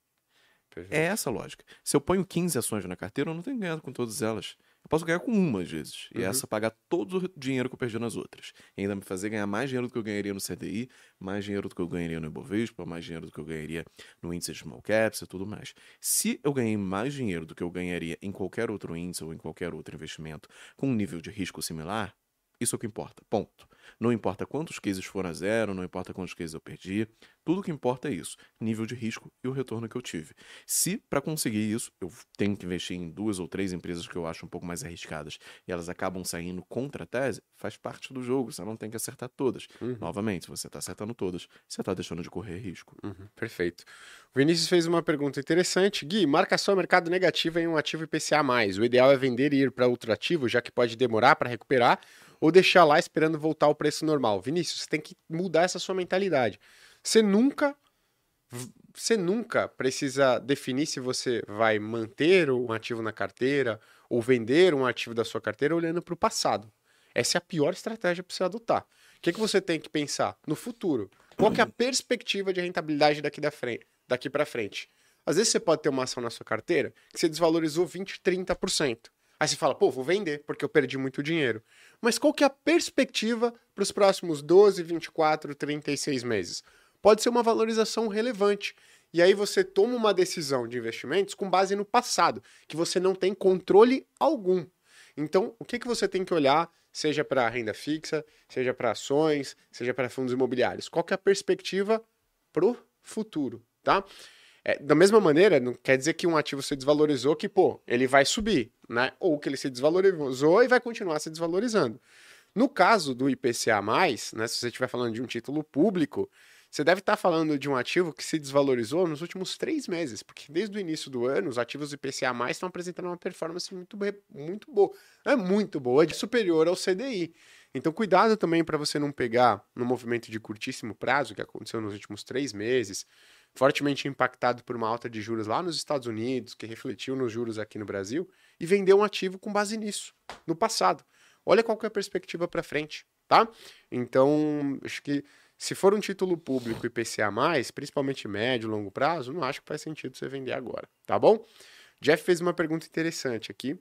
S1: Perfeito.
S2: É essa a lógica. Se eu ponho 15 ações na carteira, eu não tenho ganhado com todas elas. Posso ganhar com uma às vezes. E
S1: Uhum.
S2: essa pagar todo o dinheiro que eu perdi nas outras. E ainda me fazer ganhar mais dinheiro do que eu ganharia no CDI, mais dinheiro do que eu ganharia no Ibovespa, mais dinheiro do que eu ganharia no índice de small caps e tudo mais. Se eu ganhei mais dinheiro do que eu ganharia em qualquer outro índice ou em qualquer outro investimento com um nível de risco similar, isso é o que importa. Ponto. Não importa quantos cases foram a zero, não importa quantos cases eu perdi. Tudo que importa é isso: nível de risco e o retorno que eu tive. Se para conseguir isso eu tenho que investir em duas ou três empresas que eu acho um pouco mais arriscadas e elas acabam saindo contra a tese, faz parte do jogo. Você não tem que acertar todas.
S1: Uhum.
S2: Novamente, se você está acertando todas, você está deixando de correr risco.
S1: Uhum, perfeito. O Vinícius fez uma pergunta interessante. Gui, marcação a mercado negativa em um ativo IPCA+. O ideal é vender e ir para outro ativo, já que pode demorar para recuperar, ou deixar lá esperando voltar ao preço normal. Vinícius, você tem que mudar essa sua mentalidade. Você nunca você nunca precisa definir se você vai manter um ativo na carteira ou vender um ativo da sua carteira olhando para o passado. Essa é a pior estratégia para você adotar. O que, que você tem que pensar? No futuro. Qual é a perspectiva de rentabilidade daqui, da frente, daqui para frente? Às vezes você pode ter uma ação na sua carteira que você desvalorizou 20, 30%. Aí você fala, pô, vou vender porque eu perdi muito dinheiro. Mas qual que é a perspectiva para os próximos 12, 24, 36 meses? Pode ser uma valorização relevante. E aí você toma uma decisão de investimentos com base no passado, que você não tem controle algum. Então, o que, que você tem que olhar, seja para renda fixa, seja para ações, seja para fundos imobiliários? Qual que é a perspectiva para o futuro, tá? É, da mesma maneira, não quer dizer que um ativo se desvalorizou que, pô, ele vai subir, né? Ou que ele se desvalorizou e vai continuar se desvalorizando. No caso do IPCA+, né, se você estiver falando de um título público, você deve estar falando de um ativo que se desvalorizou nos últimos três meses, porque desde o início do ano, os ativos IPCA+, estão apresentando uma performance muito, muito boa. É muito boa, é superior ao CDI. Então, cuidado também para você não pegar no movimento de curtíssimo prazo, que aconteceu nos últimos três meses, fortemente impactado por uma alta de juros lá nos Estados Unidos, que refletiu nos juros aqui no Brasil, e vender um ativo com base nisso, no passado. Olha qual que é a perspectiva para frente, tá? Então, acho que se for um título público IPCA+, principalmente médio e longo prazo, não acho que faz sentido você vender agora, tá bom? Jeff fez uma pergunta interessante aqui.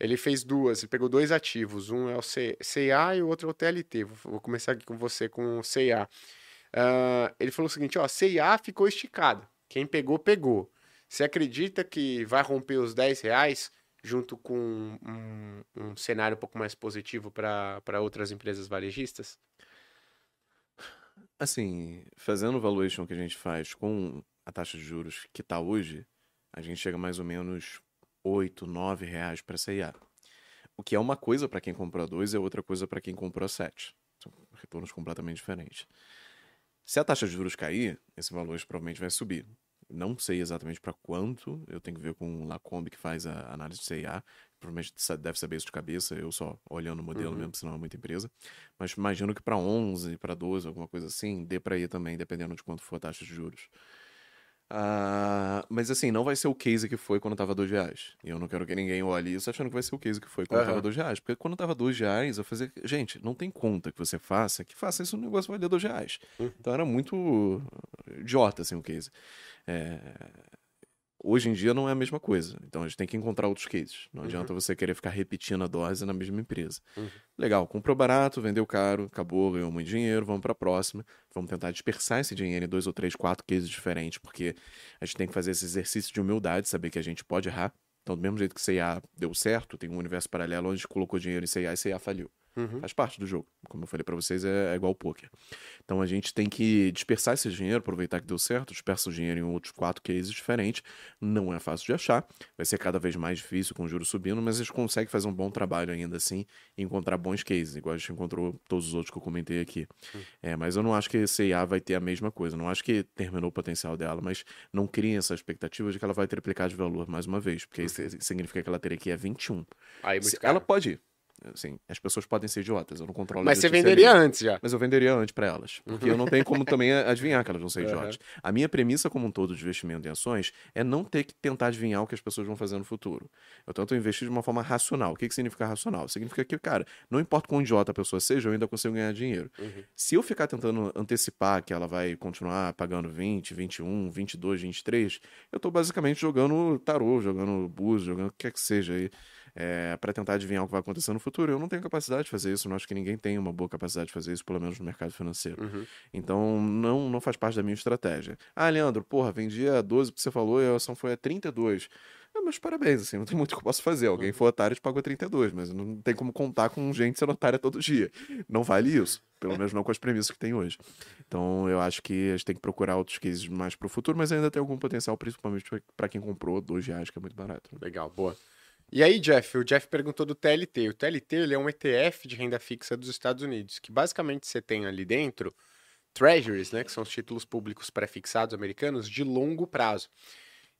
S1: Ele fez duas, ele pegou dois ativos. Um é o CA e o outro é o TLT. Vou começar aqui com você com o CA. Uh, ele falou o seguinte, ó, CIA ficou esticada. Quem pegou, pegou. Você acredita que vai romper os 10 reais junto com um, um cenário um pouco mais positivo para outras empresas varejistas?
S2: Assim, fazendo o valuation que a gente faz com a taxa de juros que está hoje, a gente chega mais ou menos 8, 9 reais para CIA. O que é uma coisa para quem comprou a 2 e outra coisa para quem comprou a 7. São retornos completamente diferentes. Se a taxa de juros cair, esse valor provavelmente vai subir. Não sei exatamente para quanto, eu tenho que ver com o Lacombe que faz a análise de CIA. Provavelmente deve saber isso de cabeça, eu só olhando o modelo uhum. mesmo, senão é muita empresa. Mas imagino que para 11, para 12, alguma coisa assim, dê para ir também, dependendo de quanto for a taxa de juros. Uh, mas assim, não vai ser o case que foi quando tava dois reais. E eu não quero que ninguém olhe isso achando que vai ser o case que foi quando uhum. tava dois reais. Porque quando tava dois reais, eu fazia. Gente, não tem conta que você faça que faça isso, o negócio vai dar dois reais. Uhum. Então era muito idiota, assim, o case. É... Hoje em dia não é a mesma coisa. Então a gente tem que encontrar outros cases. Não adianta você querer ficar repetindo a dose na mesma empresa.
S1: Uhum.
S2: Legal, comprou barato, vendeu caro, acabou, ganhou muito dinheiro, vamos para a próxima. Vamos tentar dispersar esse dinheiro em dois ou três, quatro cases diferentes, porque a gente tem que fazer esse exercício de humildade, saber que a gente pode errar. Então, do mesmo jeito que CIA deu certo, tem um universo paralelo onde a gente colocou dinheiro em CIA e CIA faliu.
S1: Uhum.
S2: Faz parte do jogo. Como eu falei para vocês, é, é igual poker. Então a gente tem que dispersar esse dinheiro, aproveitar que deu certo, dispersa o dinheiro em outros quatro cases diferentes. Não é fácil de achar, vai ser cada vez mais difícil com o juros subindo, mas a gente consegue fazer um bom trabalho ainda assim e encontrar bons cases, igual a gente encontrou todos os outros que eu comentei aqui.
S1: Uhum.
S2: É, mas eu não acho que a CIA vai ter a mesma coisa. Não acho que terminou o potencial dela, mas não crie essa expectativa de que ela vai triplicar de valor mais uma vez, porque isso significa que ela teria que ir a 21.
S1: Aí, muito
S2: ela pode ir. Assim, as pessoas podem ser idiotas, eu não controlo
S1: Mas você venderia antes já.
S2: Mas eu venderia antes para elas. Porque uhum. eu não tenho como [LAUGHS] também adivinhar que elas vão ser
S1: Uhum.
S2: idiotas. A minha premissa como um todo de investimento em ações é não ter que tentar adivinhar o que as pessoas vão fazer no futuro. Eu tento investir de uma forma racional. O que, que significa racional? Significa que, cara, não importa quão idiota a pessoa seja, eu ainda consigo ganhar dinheiro.
S1: Uhum.
S2: Se eu ficar tentando antecipar que ela vai continuar pagando 20, 21, 22, 23, eu tô basicamente jogando tarô, jogando búzios, jogando o que quer que seja aí. É, para tentar adivinhar o que vai acontecer no futuro. Eu não tenho capacidade de fazer isso, não acho que ninguém tem uma boa capacidade de fazer isso, pelo menos no mercado financeiro.
S1: Uhum.
S2: Então, não, não faz parte da minha estratégia. Ah, Leandro, porra, vendi a 12 que você falou e a ação foi a 32. Ah, mas parabéns, assim, não tem [LAUGHS] muito que eu possa fazer. Alguém foi otário e pagou 32, mas não tem como contar com gente sendo otária todo dia. Não vale isso. Pelo menos não com as premissas que tem hoje. Então, eu acho que a gente tem que procurar outros cases mais pro futuro, mas ainda tem algum potencial, principalmente para quem comprou dois reais, que é muito barato. né?
S1: Legal, boa. E aí, Jeff, o Jeff perguntou do TLT. O TLT ele é um ETF de renda fixa dos Estados Unidos, que basicamente você tem ali dentro treasuries, né, que são os títulos públicos pré-fixados americanos de longo prazo.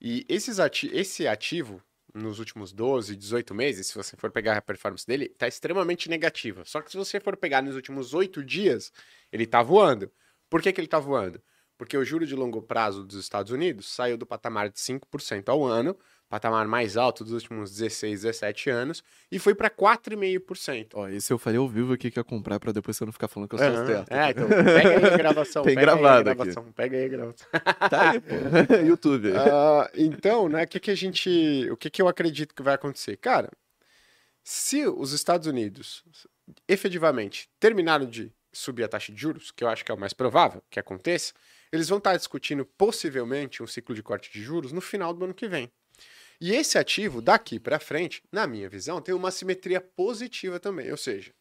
S1: E esses ati esse ativo, nos últimos 12, 18 meses, se você for pegar a performance dele, está extremamente negativa. Só que se você for pegar nos últimos 8 dias, ele está voando. Por que, que ele está voando? Porque o juro de longo prazo dos Estados Unidos saiu do patamar de 5% ao ano, patamar mais alto dos últimos 16, 17 anos, e foi para 4,5%.
S2: Ó, esse eu falei ao vivo aqui que ia comprar para depois você não ficar falando que eu sou
S1: Aham.
S2: certo.
S1: É, então pega aí a gravação. [LAUGHS]
S2: Tem
S1: pega aí a
S2: gravado aqui.
S1: gravação, Pega aí a gravação. [LAUGHS]
S2: Tá aí, pô. [LAUGHS] YouTube.
S1: Ah, então, né, o que, que a gente. O que, que eu acredito que vai acontecer? Cara, se os Estados Unidos efetivamente terminaram de subir a taxa de juros, que eu acho que é o mais provável que aconteça, eles vão estar discutindo possivelmente um ciclo de corte de juros no final do ano que vem. E esse ativo, daqui para frente, na minha visão, tem uma simetria positiva também. Ou seja,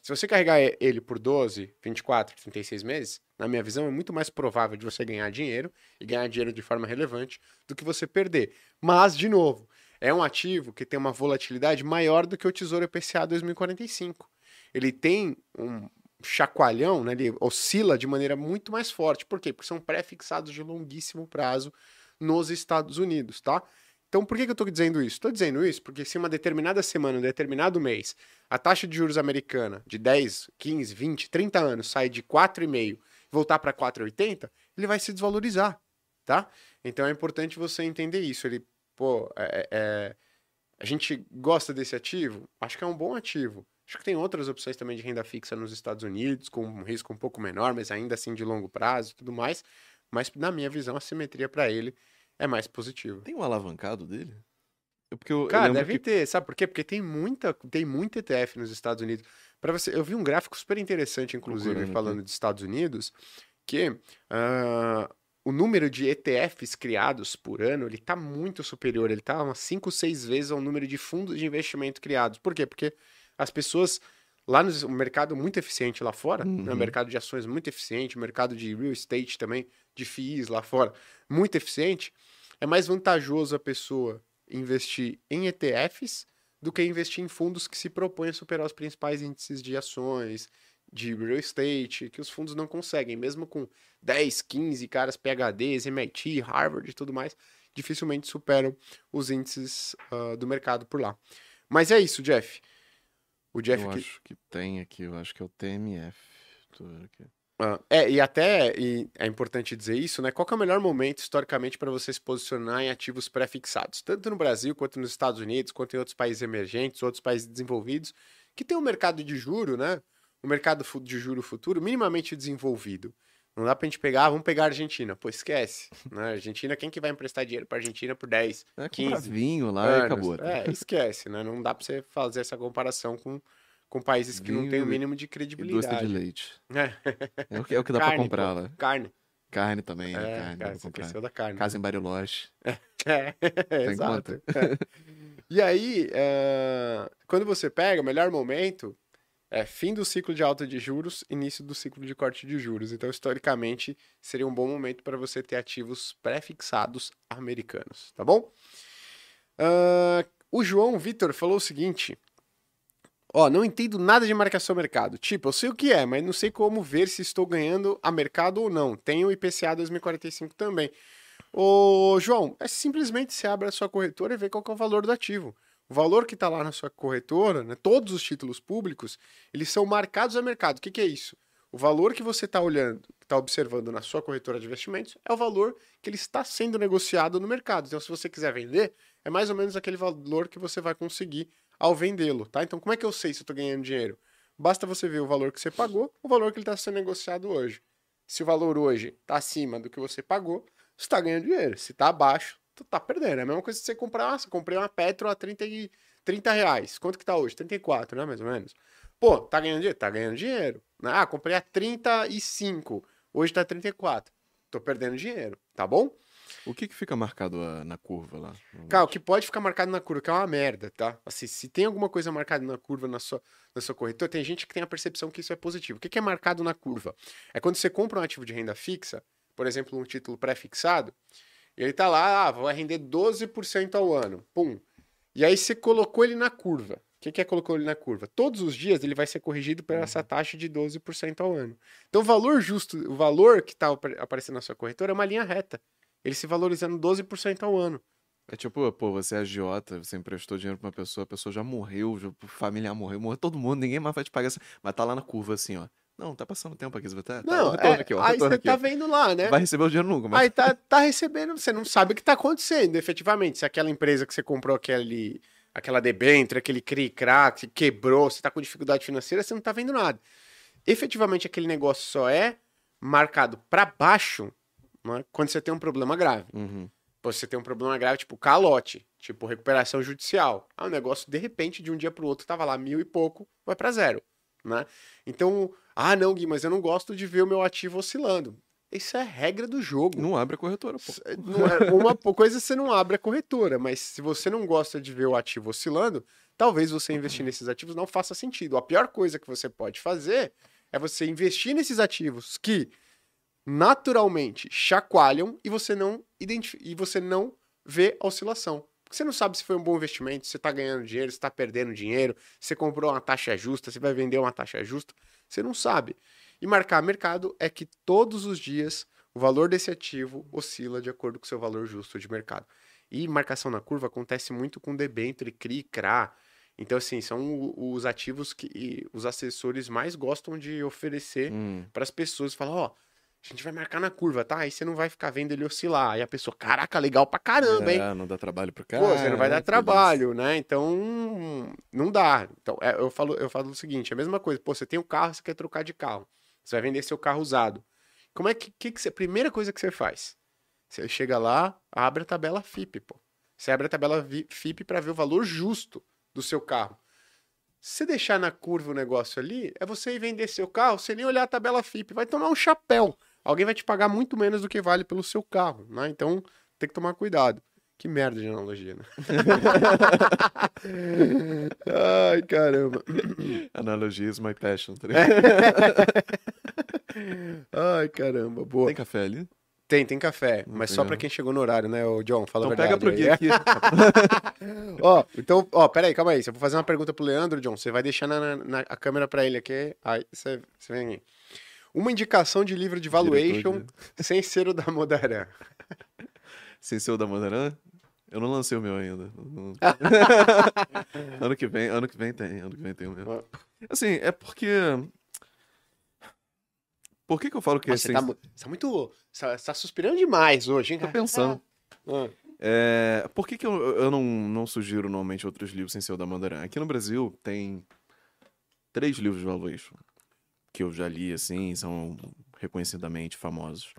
S1: se você carregar ele por 12, 24, 36 meses, na minha visão, é muito mais provável de você ganhar dinheiro e ganhar dinheiro de forma relevante do que você perder. Mas, de novo, é um ativo que tem uma volatilidade maior do que o Tesouro IPCA 2045. Ele tem um chacoalhão, né? ele oscila de maneira muito mais forte. Por quê? Porque são pré-fixados de longuíssimo prazo nos Estados Unidos, tá? Então, por que, eu estou dizendo isso? Estou dizendo isso porque se uma determinada semana, um determinado mês, a taxa de juros americana de 10, 15, 20, 30 anos sai de 4,5 e voltar para 4,80, ele vai se desvalorizar, tá? Então é importante você entender isso. Ele, pô, é- é- a gente gosta desse ativo? Acho que é um bom ativo. Acho que tem outras opções também de renda fixa nos Estados Unidos, com um risco um pouco menor, mas ainda assim de longo prazo e tudo mais. Mas, na minha visão, a simetria para ele é mais positiva.
S2: Tem um alavancado dele? Eu- Porque eu, eu
S1: Cara,
S2: lembro
S1: deve
S2: que
S1: ter, sabe por quê? Porque tem muita, tem muito ETF nos Estados Unidos. Para você, eu vi um gráfico super interessante, inclusive,
S2: Procurando aqui.
S1: falando dos Estados Unidos, que ah, o número de ETFs criados por ano, ele tá muito superior, ele tá umas 5, 6 vezes ao número de fundos de investimento criados. Por quê? Porque as pessoas lá no um mercado muito eficiente lá fora, né,
S2: Uhum.
S1: mercado de ações muito eficiente, mercado de real estate também, de FIIs lá fora, muito eficiente, é mais vantajoso a pessoa investir em ETFs do que investir em fundos que se propõem a superar os principais índices de ações, de real estate, que os fundos não conseguem, mesmo com 10, 15 caras PHDs, MIT, Harvard e tudo mais, dificilmente superam os índices ah, do mercado por lá. Mas é isso, Jeff. O Jeff
S2: eu
S1: que-
S2: acho que tem aqui, eu acho que é o TMF. Tô vendo aqui.
S1: Ah, é, e até e é importante dizer isso, né? Qual é o melhor momento historicamente para você se posicionar em ativos pré-fixados? Tanto no Brasil, quanto nos Estados Unidos, quanto em outros países emergentes, outros países desenvolvidos, que tem um mercado de juro, né? Um mercado de juro futuro minimamente desenvolvido. Não dá pra gente pegar, ah, vamos pegar a Argentina. Pô, esquece. Né? Argentina, quem que vai emprestar dinheiro pra Argentina por 10,
S2: É, compra
S1: 15
S2: vinho lá e
S1: anos?
S2: acabou.
S1: É, esquece, né? Não dá pra você fazer essa comparação com, com países que não têm o
S2: Vinho
S1: mínimo de
S2: E doce de
S1: credibilidade.
S2: leite.
S1: É.
S2: É o que, é o que dá pra
S1: Carne,
S2: comprar
S1: pô,
S2: lá.
S1: Carne.
S2: Carne também, né?
S1: É,
S2: Carne, dá
S1: cara,
S2: pra comprar.
S1: da carne.
S2: Casa em Bariloche.
S1: É, [LAUGHS]
S2: Tem
S1: exato. [LAUGHS] E aí, eh, quando você pega, o melhor momento é fim do ciclo de alta de juros, início do ciclo de corte de juros. Então, historicamente, seria um bom momento para você ter ativos pré-fixados americanos, tá bom? Ah, o João Vitor falou o seguinte. Ó, não entendo nada de marcação mercado. Tipo, eu sei o que é, mas não sei como ver se estou ganhando a mercado ou não. Tem o IPCA 2045 também. Ô, João, é simplesmente você abre a sua corretora e vê qual é o valor do ativo. O valor que está lá na sua corretora, né, todos os títulos públicos, eles são marcados a mercado. O que, que é isso? O valor que você está olhando, está observando na sua corretora de investimentos, é o valor que ele está sendo negociado no mercado. Então, se você quiser vender, é mais ou menos aquele valor que você vai conseguir ao vendê-lo, tá? Então, como é que eu sei se eu estou ganhando dinheiro? Basta você ver o valor que você pagou, o valor que ele está sendo negociado hoje. Se o valor hoje está acima do que você pagou, você está ganhando dinheiro. Se está abaixo, tu tá perdendo. É a mesma coisa que você comprar, ah, você comprei uma Petro a 30 e 30 reais. Quanto que tá hoje? 34, né? Mais ou menos. Pô, tá ganhando dinheiro? Tá ganhando dinheiro. Ah, comprei a 35. Hoje tá 34. Tô perdendo dinheiro, tá bom?
S2: O que, que fica marcado ah, na curva lá?
S1: Cara, o que pode ficar marcado na curva, que é uma merda, tá? Assim, se tem alguma coisa marcada na curva na sua, na sua corretora, tem gente que tem a percepção que isso é positivo. O que, que é marcado na curva? É quando você compra um ativo de renda fixa, por exemplo, um título pré-fixado, e ele tá lá, ah, vai render 12% ao ano. Pum. E aí você colocou ele na curva. O que, que é colocou ele na curva? Todos os dias ele vai ser corrigido por essa taxa de 12% ao ano. Então o valor justo, o valor que está aparecendo na sua corretora é uma linha reta. Ele se valorizando 12% ao ano.
S2: É tipo, pô, você é agiota, você emprestou dinheiro pra uma pessoa, a pessoa já morreu, já, o familiar morreu, morreu todo mundo, ninguém mais vai te pagar. essa- Mas tá lá na curva assim, ó. Não, tá passando tempo aqui, você vai tá, tá,
S1: Não,
S2: retorno
S1: é,
S2: aqui, ó,
S1: aí você
S2: aqui.
S1: tá vendo lá, né?
S2: Vai receber o dinheiro nunca, mas
S1: Aí tá, tá recebendo, você não sabe o que tá acontecendo, efetivamente. Se aquela empresa que você comprou aquele, aquela debênture, aquele CRI-CRA, que quebrou, você tá com dificuldade financeira, você não tá vendo nada. Efetivamente, aquele negócio só é marcado para baixo né, quando você tem um problema grave.
S2: Uhum.
S1: Pô, você tem um problema grave, tipo calote, tipo recuperação judicial. Ah, o negócio, de repente, de um dia pro outro, tava lá mil e pouco, vai para zero, né? Então, ah, não, Gui, mas eu não gosto de ver o meu ativo oscilando. Isso é regra do jogo.
S2: não abre a corretora, pô.
S1: Não é- uma [LAUGHS] coisa é você não abre a corretora, mas se você não gosta de ver o ativo oscilando, talvez você investir nesses ativos não faça sentido. A pior coisa que você pode fazer é você investir nesses ativos que naturalmente chacoalham e você não e você não vê a oscilação. Porque você não sabe se foi um bom investimento, se você está ganhando dinheiro, se está perdendo dinheiro, se você comprou uma taxa justa, se vai vender uma taxa justa. Você não sabe. E marcar mercado é que todos os dias o valor desse ativo oscila de acordo com o seu valor justo de mercado. E marcação na curva acontece muito com debênture, CRI, CRA. Então, assim, são os ativos que os assessores mais gostam de oferecer
S2: Hum.
S1: para as pessoas. Falar, ó, a gente vai marcar na curva, tá? Aí você não vai ficar vendo ele oscilar. Aí a pessoa, caraca, legal pra caramba, hein?
S2: É, não dá trabalho pro cara.
S1: Pô, você não vai dar trabalho, né? Então, não dá. Então, é, eu, falo, eu falo o seguinte, é a mesma coisa. Pô, você tem um carro, você quer trocar de carro. Você vai vender seu carro usado. Como é que, que, que você... Primeira coisa que você faz? Você chega lá, abre a tabela FIP, pô. Você abre a tabela FIP para ver o valor justo do seu carro. Se você deixar na curva o negócio ali, é você ir vender seu carro sem nem olhar a tabela FIP. Vai tomar um chapéu. Alguém vai te pagar muito menos do que vale pelo seu carro, né? Então, tem que tomar cuidado. Que merda de analogia, né? [LAUGHS] Ai, caramba.
S2: Analogia is my passion. tá ligado? [LAUGHS]
S1: Ai, caramba. Boa.
S2: Tem café ali?
S1: Tem, tem café.
S2: Não
S1: mas
S2: tem,
S1: só
S2: não.
S1: pra quem chegou no horário, né, o John? Fala
S2: Então
S1: a verdade.
S2: pega pro. Gui aqui. [LAUGHS]
S1: Ó, então, ó, peraí, calma aí. Se eu vou fazer uma pergunta pro Leandro, John, você vai deixar na, na- a câmera pra ele aqui. Aí você vem aqui. Uma indicação de livro de valuation
S2: Diretor [LAUGHS]
S1: sem ser o da Modaran.
S2: Sem ser o da Mandarã? Eu não lancei o meu ainda. Não- [LAUGHS] ano que vem, ano que vem tem, ano que vem tem o meu. Assim, é porque. Por que que eu falo que é
S1: Nossa, você,
S2: sem...
S1: tá, você tá muito. Você tá suspirando demais hoje, hein?
S2: Tô pensando.
S1: Ah,
S2: É, por que, que eu, eu não, não sugiro normalmente outros livros sem ser o da Mandaran? Aqui no Brasil tem três livros de valuation que eu já li, assim, são reconhecidamente famosos.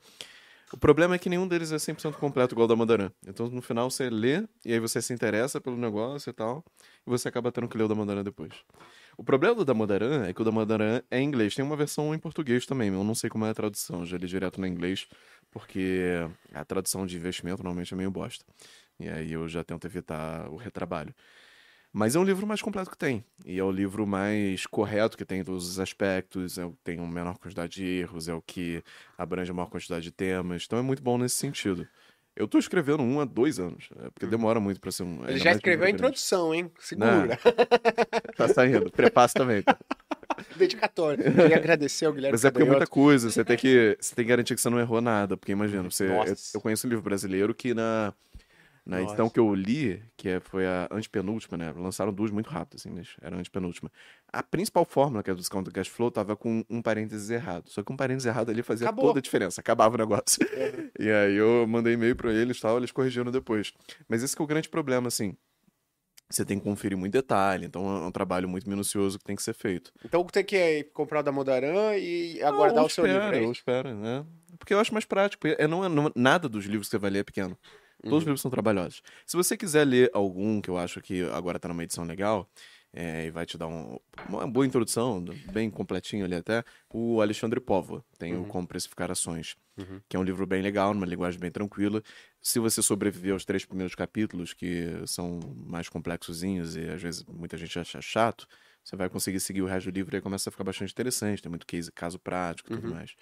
S2: O problema é que nenhum deles é 100% completo igual o da Mandaran. Então, no final, você lê e aí você se interessa pelo negócio e tal, e você acaba tendo que ler o da Mandaran depois. O problema do da Mandaran é que o da Mandaran é em inglês. Tem uma versão em português também, eu não sei como é a tradução. Já li direto no inglês, porque a tradução de investimento normalmente é meio bosta. E aí eu já tento evitar o retrabalho. Mas é um livro mais completo que tem. E é o livro mais correto que tem todos os aspectos, é o que tem uma menor quantidade de erros, é o que abrange a maior quantidade de temas. Então é muito bom nesse sentido. Eu tô escrevendo um há dois anos, é porque demora muito pra ser um.
S1: Ele já escreveu a introdução, hein? Segura.
S2: Tá saindo. Prepassa também. tá? [LAUGHS]
S1: Dedicatório. Queria agradecer ao Guilherme
S2: Mas é porque é muita coisa, você tem que, você tem que garantir que você não errou nada, porque imagina, você, eu, eu conheço um livro brasileiro que na, na edição
S1: Nossa.
S2: que eu li, que é- foi a antepenúltima, né, lançaram duas muito rápido, assim, mas era a antepenúltima. A principal fórmula, que é do discount do cash flow, tava com um parênteses errado, só que um parênteses errado ali fazia
S1: Acabou.
S2: toda a diferença, acabava o negócio.
S1: É. [LAUGHS]
S2: E aí eu mandei e-mail pra eles e tal, eles corrigiram depois. Mas esse que é o grande problema, assim, você tem que conferir muito detalhe, então é um trabalho muito minucioso que tem que ser feito.
S1: Então tem que ir comprar da Modaran e
S2: Ah,
S1: aguardar o seu
S2: espera,
S1: livro. é
S2: Ou
S1: isso?
S2: espera, né? Porque eu acho mais prático. É, não é, não- nada dos livros que você vai ler é pequeno. Todos os
S1: Uhum.
S2: livros são trabalhosos. Se você quiser ler algum, que eu acho que agora tá numa edição legal, é, e vai te dar um- uma boa introdução, bem completinho ali até, o Alexandre Póvoa. Tem o
S1: Uhum.
S2: Como Precificar Ações,
S1: Uhum.
S2: que é um livro bem legal, numa linguagem bem tranquila. Se você sobreviver aos três primeiros capítulos, que são mais complexozinhos e às vezes muita gente acha chato, você vai conseguir seguir o resto do livro e aí começa a ficar bastante interessante. Tem muito case, caso prático e tudo
S1: Uhum.
S2: mais.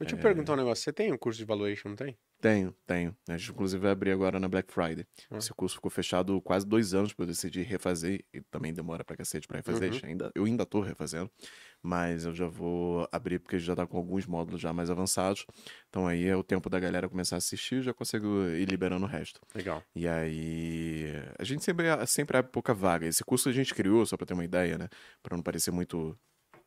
S1: Deixa eu
S2: É.
S1: perguntar um negócio. Você tem um curso de valuation, não tem?
S2: Tenho, tenho. A gente, inclusive, vai abrir agora na Black Friday.
S1: Ah.
S2: Esse curso ficou fechado quase dois anos para eu decidir refazer, e também demora pra cacete pra refazer.
S1: Uhum.
S2: Ainda, eu ainda tô refazendo, mas eu já vou abrir porque já tá com alguns módulos já mais avançados. Então aí é o tempo da galera começar a assistir, já consigo ir liberando o resto.
S1: Legal.
S2: E aí, a gente sempre, sempre abre pouca vaga. Esse curso a gente criou, só pra ter uma ideia, né? Pra não parecer muito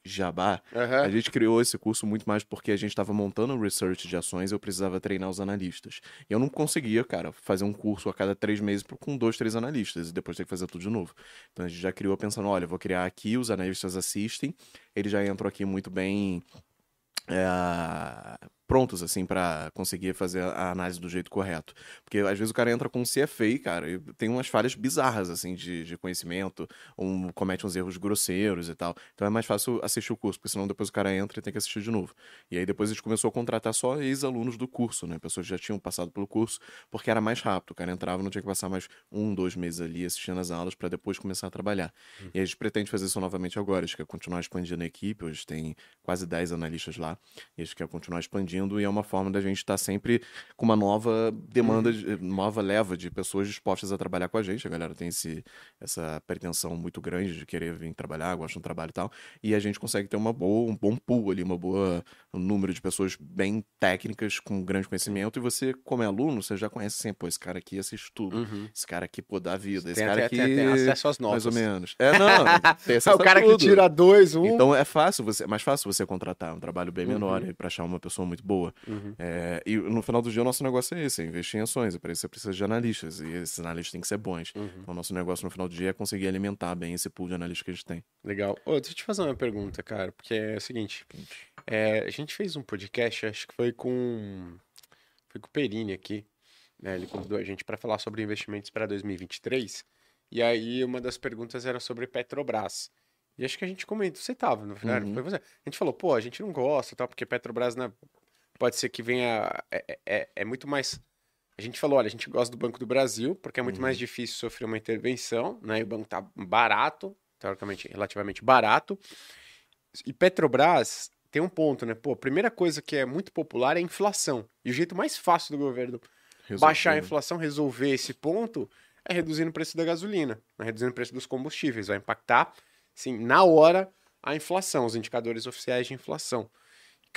S2: jabá,
S1: Aham.
S2: a gente criou esse curso muito mais porque a gente estava montando um research de ações e eu precisava treinar os analistas. E eu não conseguia, cara, fazer um curso a cada três meses com dois, três analistas e depois ter que fazer tudo de novo. Então a gente já criou pensando, olha, eu vou criar aqui, os analistas assistem, eles já entram aqui muito bem é, prontos, assim, para conseguir fazer a análise do jeito correto. Porque às vezes o cara entra com um CFA, cara, e tem umas falhas bizarras, assim, de, de conhecimento, ou comete uns erros grosseiros e tal. Então é mais fácil assistir o curso, porque senão depois o cara entra e tem que assistir de novo. E aí depois a gente começou a contratar só ex-alunos do curso, né? Pessoas que já tinham passado pelo curso, porque era mais rápido. O cara entrava, não tinha que passar mais um, dois meses ali assistindo as aulas para depois começar a trabalhar. E a gente pretende fazer isso novamente agora. A gente quer continuar expandindo a equipe. Hoje tem quase 10 analistas lá. E a gente quer continuar expandindo. E é uma forma da gente estar sempre com uma nova demanda, de- nova leva de pessoas dispostas a trabalhar com a gente. A galera tem esse, essa pretensão muito grande de querer vir trabalhar, gosta do trabalho e tal. E a gente consegue ter uma boa, um bom pool ali, uma boa um número de pessoas bem técnicas, com grande conhecimento. E você, como é aluno, você já conhece assim, pô, esse cara aqui assiste tudo.
S1: Uhum.
S2: Esse cara aqui, pô, dá vida. Esse
S1: Tem,
S2: cara
S1: até-
S2: aqui.
S1: tem- tem acesso às notas.
S2: Mais ou menos. É, não. [LAUGHS] Tem acesso
S1: Ah, o cara que
S2: tudo.
S1: tira dois, um.
S2: Então é fácil você, é mais fácil você contratar é um trabalho bem
S1: Uhum.
S2: menor e para achar uma pessoa muito boa.
S1: Uhum.
S2: É, e no final do dia o nosso negócio é esse, é investir em ações. E para isso você precisa de analistas e esses analistas têm que ser bons.
S1: Uhum.
S2: Então o nosso negócio no final do dia é conseguir alimentar bem esse pool de analistas que a gente tem.
S1: Legal. Ô, deixa eu te fazer uma pergunta, cara, porque é o seguinte. é, a gente fez um podcast, acho que foi com. Foi com o Perini aqui. Né? Ele convidou a gente para falar sobre investimentos para 2023. E aí uma das perguntas era sobre Petrobras. E acho que a gente comentou, você tava, no final,
S2: Uhum.
S1: foi você. A gente falou, pô, a gente não gosta, tal, porque Petrobras né, pode ser que venha. É, é, é muito mais. A gente falou, olha, a gente gosta do Banco do Brasil, porque é muito
S2: Uhum.
S1: mais difícil sofrer uma intervenção, né? E o banco tá barato, teoricamente, relativamente barato. E Petrobras tem um ponto, né? Pô, a primeira coisa que é muito popular é a inflação. E o jeito mais fácil do governo baixar a
S2: Resolver.
S1: inflação, resolver esse ponto, é reduzindo o preço da gasolina, né? reduzindo o preço dos combustíveis. Vai impactar, sim, na hora, a inflação, os indicadores oficiais de inflação.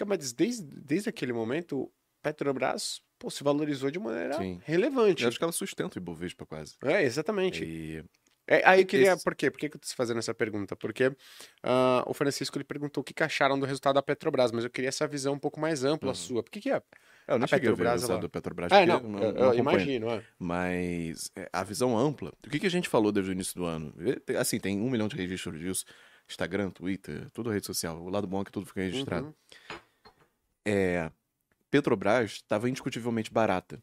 S1: Mas desde, desde aquele momento, Petrobras pô, se valorizou de maneira
S2: Sim.
S1: relevante.
S2: Eu acho que ela sustenta o Ibovespa quase.
S1: É, exatamente.
S2: E
S1: É, aí eu queria.
S2: Esse-
S1: Por quê? Por que que eu tô fazendo essa pergunta? Porque ah, o Francisco ele perguntou o que, que acharam do resultado da Petrobras, mas eu queria essa visão um pouco mais ampla
S2: Uhum.
S1: sua. Por que, que é?
S2: eu não
S1: A
S2: cheguei a ver o
S1: Petrobras,
S2: resultado do Petrobras.
S1: É,
S2: porque
S1: não,
S2: eu
S1: eu, imagino. É.
S2: Mas é, a visão ampla, o que, que a gente falou desde o início do ano? Assim, tem um milhão de registros disso. Instagram, Twitter, tudo rede social. O lado bom é que tudo fica registrado.
S1: Uhum.
S2: É, Petrobras estava indiscutivelmente barata.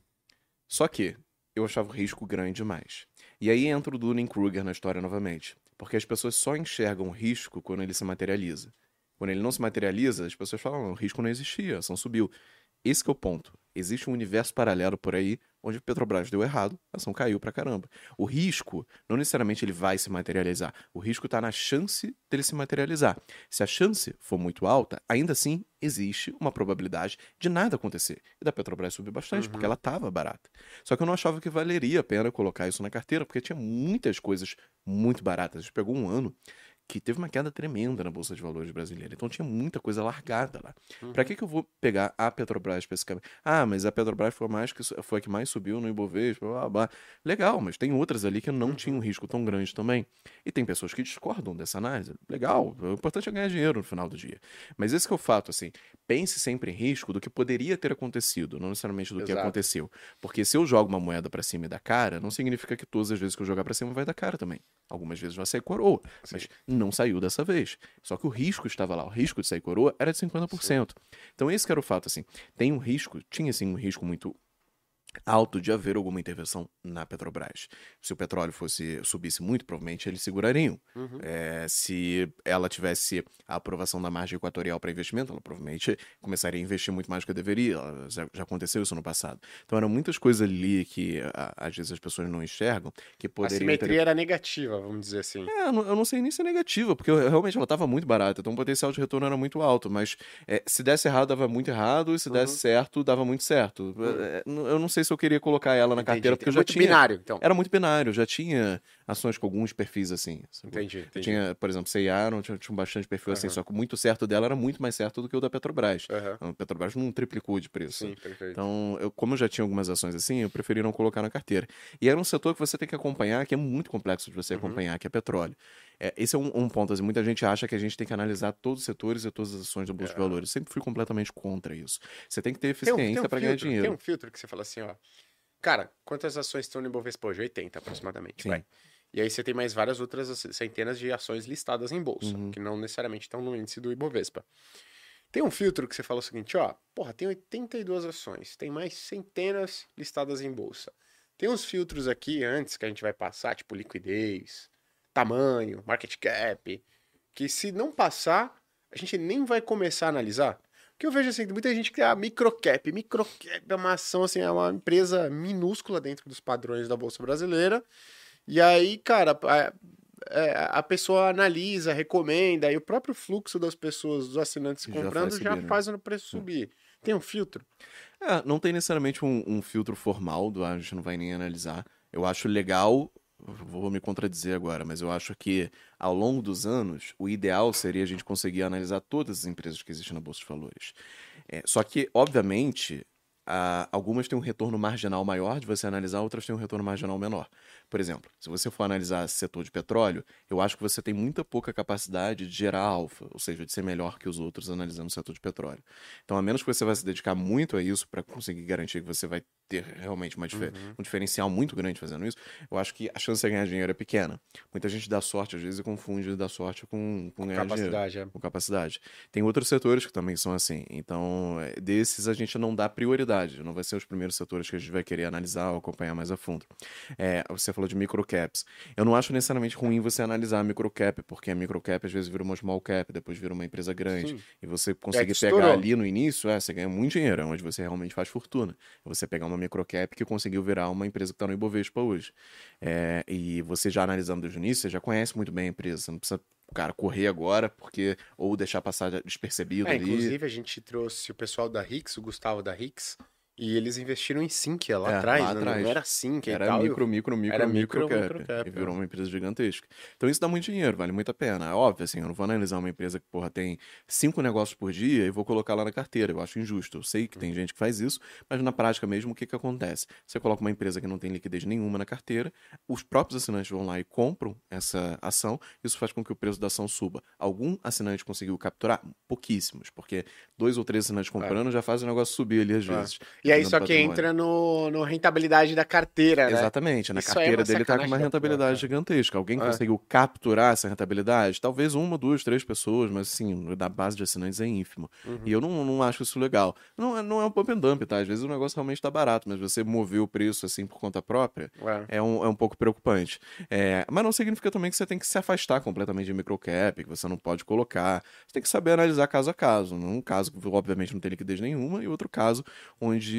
S2: Só que eu achava o risco grande demais. E aí entra o Dunning-Kruger na história novamente. Porque as pessoas só enxergam o risco quando ele se materializa. Quando ele não se materializa, as pessoas falam, "Não, o risco não existia, a ação subiu. Esse que é o ponto. Existe um universo paralelo por aí, onde a Petrobras deu errado, a ação caiu pra caramba. O risco, não necessariamente ele vai se materializar. O risco está na chance dele se materializar. Se a chance for muito alta, ainda assim existe uma probabilidade de nada acontecer. E da Petrobras subir bastante,
S1: Uhum.
S2: porque ela estava barata. Só que eu não achava que valeria a pena colocar isso na carteira, porque tinha muitas coisas muito baratas. A gente pegou um ano que teve uma queda tremenda na Bolsa de Valores brasileira. Então tinha muita coisa largada lá.
S1: Uhum.
S2: Pra que, que eu vou pegar a Petrobras especificamente? Ah, mas a Petrobras foi, mais que, foi a que mais subiu no Ibovespa, blá, blá, blá. Legal, mas tem outras ali que não
S1: Uhum.
S2: tinham um risco tão grande também. E tem pessoas que discordam dessa análise. Legal, o importante é ganhar dinheiro no final do dia. Mas esse que é o fato, assim, pense sempre em risco do que poderia ter acontecido, não necessariamente do que
S1: Exato.
S2: aconteceu. Porque se eu jogo uma moeda pra cima e dá cara, não significa que todas as vezes que eu jogar pra cima vai dar cara também. Algumas vezes vai sair coroa, mas não saiu dessa vez. Só que o risco estava lá, o risco de sair coroa era de 50%. Então esse que era o fato, assim. Tem um risco, tinha assim um risco muito alto de haver alguma intervenção na Petrobras. Se o petróleo fosse subisse muito, provavelmente eles segurariam.
S1: Uhum.
S2: É, se ela tivesse a aprovação da margem equatorial para investimento, ela provavelmente começaria a investir muito mais do que deveria. Já, já, aconteceu isso no passado. Então eram muitas coisas ali que a, às vezes as pessoas não enxergam que poderiam.
S1: A simetria ter... era negativa, vamos dizer assim.
S2: É, eu não, eu não sei nem se é negativa, porque realmente ela estava muito barata, então o potencial de retorno era muito alto. Mas é, se desse errado, dava muito errado, e se desse uhum. certo, dava muito certo. Uhum. É, eu não sei se eu queria colocar ela na entendi, carteira, porque eu já
S1: muito
S2: tinha.
S1: binário, então.
S2: Era muito binário, já tinha ações com alguns perfis assim.
S1: Entendi. entendi.
S2: Tinha, por exemplo, CIA, não tinha, tinha bastante perfil uhum. assim, só que muito certo dela era muito mais certo do que o da Petrobras. Uhum. A Petrobras não triplicou de preço.
S1: Sim, perfeito.
S2: Então, eu, como eu já tinha algumas ações assim, eu preferi não colocar na carteira. E era um setor que você tem que acompanhar, que é muito complexo de você uhum. acompanhar, que é petróleo. É, esse é um, um, ponto. Assim, muita gente acha que a gente tem que analisar todos os setores e todas as ações da Bolsa é. de Valores. Eu sempre fui completamente contra isso. Você tem que ter eficiência um, um para ganhar dinheiro.
S1: Tem um filtro que você fala assim, ó. Cara, quantas ações estão no Ibovespa hoje? 80 aproximadamente, Sim. vai. E aí você tem mais várias outras centenas de ações listadas em bolsa, uhum. que não necessariamente estão no índice do Ibovespa. Tem um filtro que você fala o seguinte, ó, porra, tem 82 ações, tem mais centenas listadas em bolsa. Tem uns filtros aqui antes que a gente vai passar, tipo liquidez, tamanho, market cap, que se não passar, a gente nem vai começar a analisar. Que eu vejo assim, muita gente que é a microcap. Microcap é uma ação, assim, é uma empresa minúscula dentro dos padrões da Bolsa Brasileira. E aí, cara, a, é, a pessoa analisa, recomenda, e o próprio fluxo das pessoas, dos assinantes já comprando, faz já subir, faz né? o preço subir. Tem um filtro?
S2: É, não tem necessariamente um, um filtro formal, do, a gente não vai nem analisar. Eu acho legal vou me contradizer agora, mas eu acho que ao longo dos anos, o ideal seria a gente conseguir analisar todas as empresas que existem na Bolsa de Valores. É, só que, obviamente, a, algumas têm um retorno marginal maior de você analisar, outras têm um retorno marginal menor. Por exemplo, se você for analisar setor de petróleo, eu acho que você tem muita pouca capacidade de gerar alfa, ou seja, de ser melhor que os outros analisando o setor de petróleo. Então, a menos que você vá se dedicar muito a isso para conseguir garantir que você vai ter realmente uma uhum. um diferencial muito grande fazendo isso, eu acho que a chance de ganhar dinheiro é pequena. Muita gente dá sorte, às vezes, e confunde dar sorte com, com, com ganhar capacidade, dinheiro. É. Com capacidade. Tem outros setores que também são assim. Então, é, desses a gente não dá prioridade. Não vai ser os primeiros setores que a gente vai querer analisar ou acompanhar mais a fundo. É, você falou de microcaps. Eu não acho necessariamente ruim você analisar a microcap, porque a microcap às vezes vira uma small cap, depois vira uma empresa grande. Sim. E você consegue é pegar ali no início, é, você ganha muito dinheiro, é onde você realmente faz fortuna. É você pegar uma microcap que conseguiu virar uma empresa que está no Ibovespa hoje. É, e você já analisando desde o início, você já conhece muito bem a empresa, você não precisa cara, correr agora, porque ou deixar passar despercebido é, ali.
S1: Inclusive, a gente trouxe o pessoal da Rix, o Gustavo da Rix, e eles investiram em Sinqia lá é, atrás, lá né? atrás. Não era Sinqia
S2: Era
S1: tal,
S2: micro, micro, micro, era micro, micro, cap, micro cap, E virou é. uma empresa gigantesca. Então isso dá muito dinheiro, vale muito a pena. É óbvio, assim, eu não vou analisar uma empresa que, porra, tem cinco negócios por dia e vou colocar lá na carteira. Eu acho injusto. Eu sei que tem gente que faz isso, mas na prática mesmo, o que que acontece? Você coloca uma empresa que não tem liquidez nenhuma na carteira, os próprios assinantes vão lá e compram essa ação, isso faz com que o preço da ação suba. Algum assinante conseguiu capturar? Pouquíssimos, porque dois ou três assinantes comprando é. já faz o negócio subir ali às é. vezes.
S1: E aí só que entra no, no rentabilidade da carteira, né?
S2: Exatamente. Na Isso carteira é dele tá com uma rentabilidade gigantesca. Alguém é. conseguiu capturar essa rentabilidade? Talvez uma, duas, três pessoas, mas assim, da base de assinantes é ínfimo. Uhum. E eu não, não acho isso legal. Não, é, não é um pump and dump, tá? Às vezes o negócio realmente tá barato, mas você mover o preço assim por conta própria é, é um, é um pouco preocupante. É, mas não significa também que você tem que se afastar completamente de microcap, que você não pode colocar. Você tem que saber analisar caso a caso. Um caso que obviamente não tem liquidez nenhuma, e outro caso onde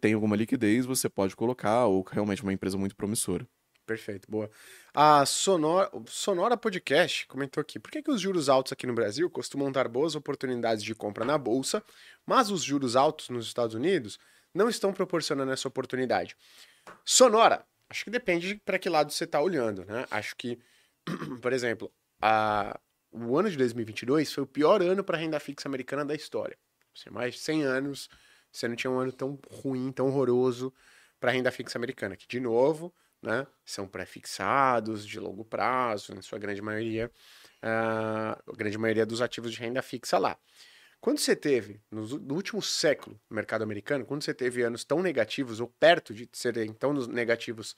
S2: tem alguma liquidez, você pode colocar, ou realmente uma empresa muito promissora.
S1: Perfeito, boa. A Sonora, Sonora Podcast comentou aqui: por que, que os juros altos aqui no Brasil costumam dar boas oportunidades de compra na bolsa, mas os juros altos nos Estados Unidos não estão proporcionando essa oportunidade? Sonora, acho que depende para que lado você está olhando, né? Acho que, [CLEARS THROAT] por exemplo, a, o ano de 2022 foi o pior ano para a renda fixa americana da história. Assim, mais de 100 anos você não tinha um ano tão ruim, tão horroroso para renda fixa americana, que, de novo, né, são pré-fixados, de longo prazo, na sua grande maioria, uh, a grande maioria dos ativos de renda fixa lá. Quando você teve, no, no, último século, no mercado americano, quando você teve anos tão negativos, ou perto de serem tão negativos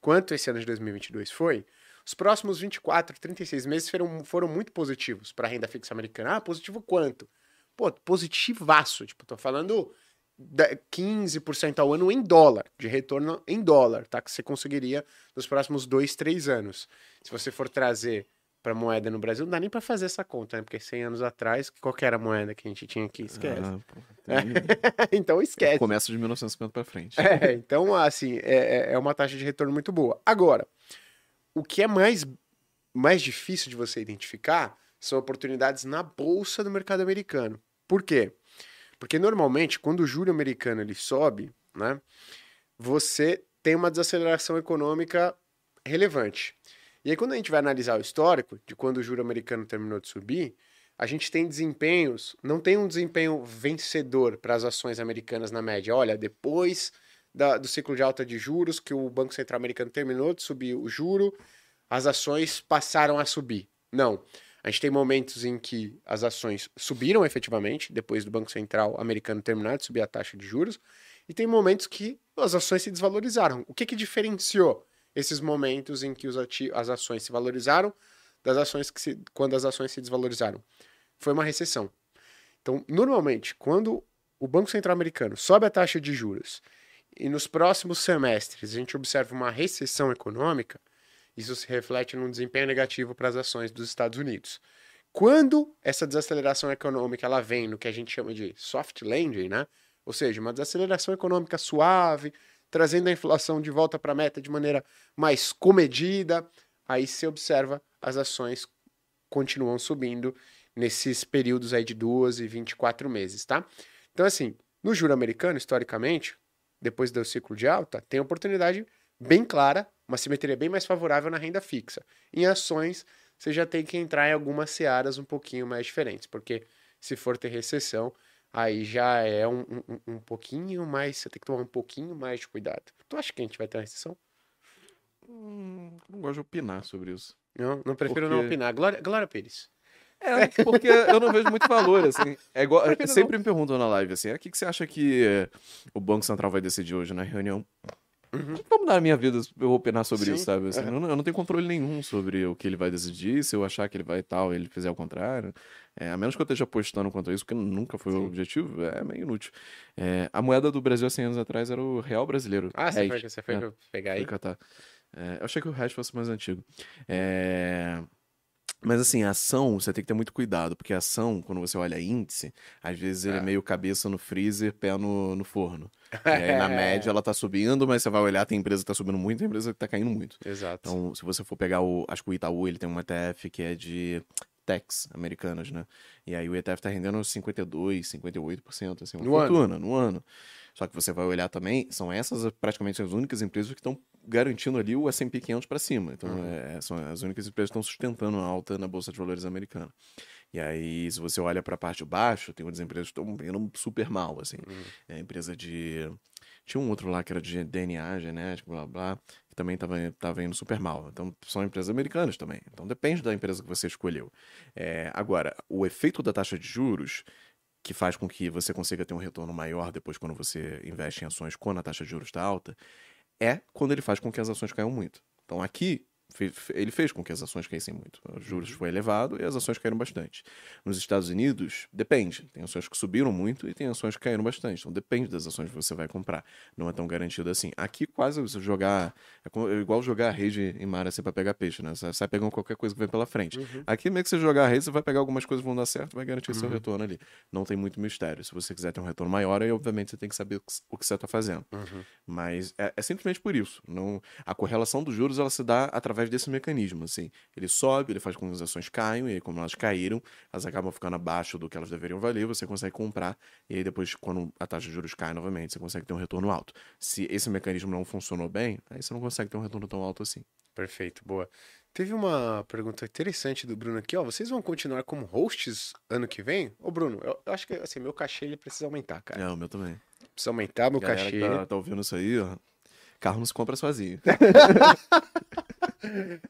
S1: quanto esse ano de 2022 foi, os próximos 24, 36 meses foram, foram muito positivos para a renda fixa americana. Ah, positivo quanto? Pô, positivaço. Tipo, tô falando 15% ao ano em dólar, de retorno em dólar, tá? Que você conseguiria nos próximos dois, três anos. Se você for trazer para moeda no Brasil, não dá nem para fazer essa conta, né? Porque 100 anos atrás, qual que era a moeda que a gente tinha aqui? Esquece.
S2: Ah, pô, tem- [LAUGHS]
S1: então esquece.
S2: Começa de 1950 pra frente.
S1: É, então, assim, é, é- é uma taxa de retorno muito boa. Agora, o que é mais, mais difícil de você identificar são oportunidades na bolsa do mercado americano. Por quê? Porque normalmente, quando o juro americano ele sobe, né, você tem uma desaceleração econômica relevante. E aí, quando a gente vai analisar o histórico de quando o juro americano terminou de subir, a gente tem desempenhos, não tem um desempenho vencedor para as ações americanas na média. Olha, depois da- do ciclo de alta de juros, que o Banco Central americano terminou de subir o juro, as ações passaram a subir. Não. A gente tem momentos em que as ações subiram efetivamente, depois do Banco Central americano terminar de subir a taxa de juros, e tem momentos que as ações se desvalorizaram. O que, que diferenciou esses momentos em que as ações se valorizaram das ações que se, quando as ações se desvalorizaram? Foi uma recessão. Então, normalmente, quando o Banco Central americano sobe a taxa de juros e nos próximos semestres a gente observa uma recessão econômica, isso se reflete num desempenho negativo para as ações dos Estados Unidos. Quando essa desaceleração econômica ela vem no que a gente chama de soft landing, né? Ou seja, uma desaceleração econômica suave, trazendo a inflação de volta para a meta de maneira mais comedida, aí se observa as ações continuam subindo nesses períodos aí de 12 e 24 meses, tá? Então, assim, no juro americano, historicamente, depois do ciclo de alta, tem oportunidade bem clara, uma simetria bem mais favorável na renda fixa. Em ações, você já tem que entrar em algumas searas um pouquinho mais diferentes, porque se for ter recessão, aí já é um, um, um pouquinho mais, você tem que tomar um pouquinho mais de cuidado. Tu acha que a gente vai ter uma recessão?
S2: Hum, não gosto de opinar sobre isso.
S1: Não, não prefiro não
S2: Porque-
S1: opinar. Glória, Glória Pires.
S2: É, porque eu não vejo muito valor, assim. É igual,
S1: Prefiro não.
S2: sempre me perguntam na live, assim, "Ah, o que, que você acha que eh, o Banco Central vai decidir hoje na reunião?
S1: Uhum.
S2: Não vai mudar a minha vida eu opinar sobre
S1: Sim,
S2: isso, sabe? Assim,
S1: aham.
S2: eu, não, eu não tenho controle nenhum sobre o que ele vai decidir, se eu achar que ele vai tal, ele fizer o contrário. É, a menos que eu esteja apostando quanto a isso, porque nunca foi o
S1: Sim.
S2: objetivo, é meio inútil. É, a moeda do Brasil há 100 anos atrás era o real brasileiro.
S1: Ah, você foi, você foi
S2: né?
S1: pegar aí?
S2: catar. É, eu achei que o resto fosse mais antigo. É, Mas assim, a ação, você tem que ter muito cuidado, porque a ação, quando você olha índice, às vezes ele é,
S1: É.
S2: meio cabeça no freezer, pé no, no forno. E aí, na [LAUGHS] média, ela tá subindo, mas você vai olhar, tem empresa que tá subindo muito, tem empresa que tá caindo muito.
S1: Exato.
S2: Então, se você for pegar o. Acho que o Itaú, ele tem um ETF que é de techs americanas, né? E aí o ETF tá rendendo 52, 58%, assim, uma
S1: No ano.
S2: fortuna no ano. Só que você vai olhar também, são essas praticamente as únicas empresas que estão garantindo ali o S&P 500 para cima. Então,
S1: Uhum.
S2: é, são as únicas empresas que estão sustentando a alta na Bolsa de Valores americana. E aí, se você olha para a parte de baixo, tem outras empresas que estão indo super mal, assim.
S1: Uhum.
S2: É a empresa de... Tinha um outro lá que era de DNA genético, blá, blá, que também estava tava indo super mal. Então, são empresas americanas também. Então, depende da empresa que você escolheu. É, agora, o efeito da taxa de juros, que faz com que você consiga ter um retorno maior depois quando você investe em ações quando a taxa de juros está alta, é quando ele faz com que as ações caiam muito. Então, aqui, ele fez com que as ações caíssem muito. Os juros foi elevado e as ações caíram bastante. Nos Estados Unidos, depende. Tem ações que subiram muito e tem ações que caíram bastante. Então, depende das ações que você vai comprar. Não é tão garantido assim. Aqui, quase você jogar. É é igual jogar a rede em mar assim pra pegar peixe, né? Você sai pegando qualquer coisa que vem pela frente.
S1: Uhum.
S2: Aqui, meio que você jogar a rede, você vai pegar algumas coisas que vão dar certo, vai garantir seu
S1: Uhum.
S2: retorno ali. Não tem muito mistério. Se você quiser ter um retorno maior, aí, obviamente, você tem que saber o que, o que você está fazendo.
S1: Uhum.
S2: Mas é, é simplesmente por isso. Não, a correlação dos juros ela se dá através desse mecanismo. Assim. Ele sobe, ele faz com que as ações caiam, e aí, como elas caíram, elas acabam ficando abaixo do que elas deveriam valer, você consegue comprar, e aí depois, quando a taxa de juros cai novamente, você consegue ter um retorno alto. Se esse mecanismo não funcionou bem, aí você não consegue ter um retorno tão alto assim.
S1: Perfeito, boa. Teve uma pergunta interessante do Bruno aqui, ó. Vocês vão continuar como hosts ano que vem? Ô, Bruno, eu, eu acho que assim, meu cachê ele precisa aumentar, cara.
S2: É, o meu também.
S1: Precisa aumentar meu
S2: Galera
S1: cachê.
S2: tá, tá ouvindo isso aí, ó. Carro não se compra sozinho. [LAUGHS]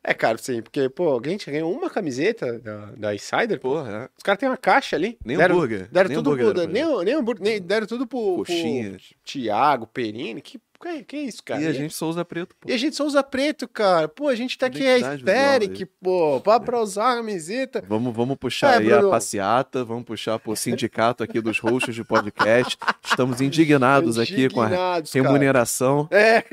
S1: É caro, sim, porque, pô, a gente ganhou uma camiseta da, da Insider.
S2: Porra, é.
S1: Os caras têm uma caixa ali.
S2: Nem
S1: deram,
S2: hambúrguer.
S1: Deram
S2: nem
S1: tudo
S2: hambúrguer
S1: pro,
S2: deram
S1: nem, nem, hambúrguer, nem deram tudo pro, pro
S2: Coxinha.
S1: Thiago, Perini, que Que, que isso, cara?
S2: E a gente só usa preto, pô.
S1: E a gente só usa preto, cara. Pô, a gente tá aqui é aesthetic, pô. Pra, pra usar a camiseta.
S2: Vamos, vamos puxar
S1: É,
S2: aí
S1: Bruno.
S2: a passeata, vamos puxar pro sindicato aqui dos hosts de podcast. Estamos indignados aqui com a
S1: Indignados, cara.
S2: remuneração.
S1: É.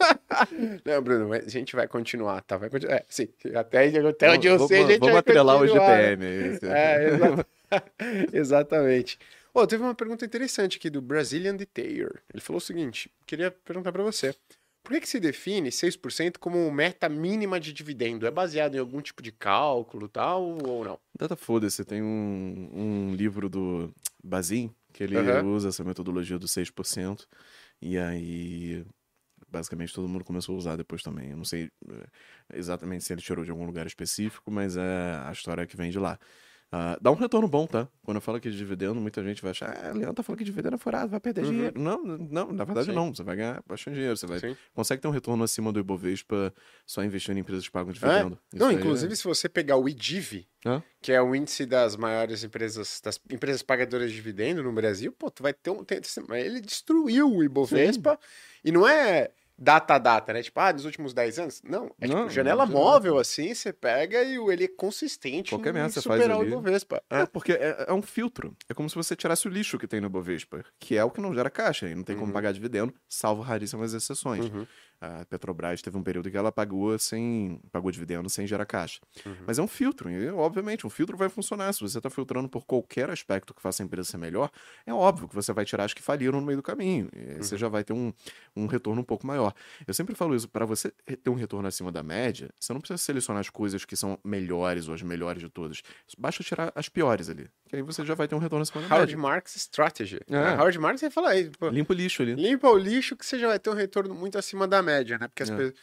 S1: [LAUGHS] Não, Bruno, mas a gente vai continuar, tá? Vai continuar. É, sim. Até, até onde eu
S2: Vamos-
S1: sei, a gente
S2: Vamos
S1: vai
S2: atrelar o
S1: continuar.
S2: GPM. aí, esse-
S1: É, exa- [LAUGHS] exatamente. Ô, teve uma pergunta interessante aqui do Brazilian Detail. Ele falou o seguinte: queria perguntar pra você. Por que, que se define 6% como meta mínima de dividendo? É baseado em algum tipo de cálculo tal ou não?
S2: Data foda-se, tem um, um livro do Bazin que ele
S1: Aham.
S2: usa essa metodologia do 6%. E aí, basicamente, todo mundo começou a usar depois também. Eu não sei eh, exatamente se ele tirou de algum lugar específico, mas é a história que vem de lá. Ah, dá um retorno bom, tá? Quando eu falo aqui de dividendo, muita gente vai achar, ah, Leandro tá falando que dividendo é furado, vai perder
S1: Uhum.
S2: dinheiro. Não, não, na verdade
S1: Sim.
S2: não. Você vai ganhar bastante dinheiro. Você vai,
S1: Sim.
S2: consegue ter um retorno acima do Ibovespa só investindo em empresas que pagam dividendo. Isso
S1: Não, inclusive,
S2: é-
S1: se você pegar o IDIV,
S2: Hã?
S1: que é o índice das maiores empresas, das empresas pagadoras de dividendo no Brasil, pô, tu vai ter um. tem- ele destruiu o Ibovespa e não é data a data, né? Tipo, ah, nos últimos 10 anos. Não, é
S2: Não,
S1: tipo janela
S2: não,
S1: móvel, assim, você pega e ele é consistente
S2: Qualquer
S1: em
S2: merda você faz
S1: superar o
S2: ali.
S1: Ibovespa.
S2: É,
S1: É.
S2: porque é, é um filtro. É como se você tirasse o lixo que tem no Bovespa, que é o que não gera caixa e não tem como
S1: Uhum.
S2: pagar dividendo, salvo raríssimas exceções.
S1: Uhum.
S2: A Petrobras teve um período que ela pagou sem pagou dividendo sem gerar caixa.
S1: Uhum.
S2: Mas é um filtro, e obviamente um filtro vai funcionar. Se você está filtrando por qualquer aspecto que faça a empresa ser melhor, é óbvio que você vai tirar as que faliram no meio do caminho. E
S1: Uhum.
S2: você já vai ter um, um retorno um pouco maior. Eu sempre falo isso, para você ter um retorno acima da média, você não precisa selecionar as coisas que são melhores ou as melhores de todas. Basta tirar as piores ali. Que aí você já vai ter um retorno acima da
S1: Howard
S2: média.
S1: Marks Strategy.
S2: É.
S1: Howard Marks vai falar aí,
S2: Limpa o lixo ali.
S1: limpa o lixo que você já vai ter um retorno muito acima da média, né? Porque as
S2: É.
S1: pessoas...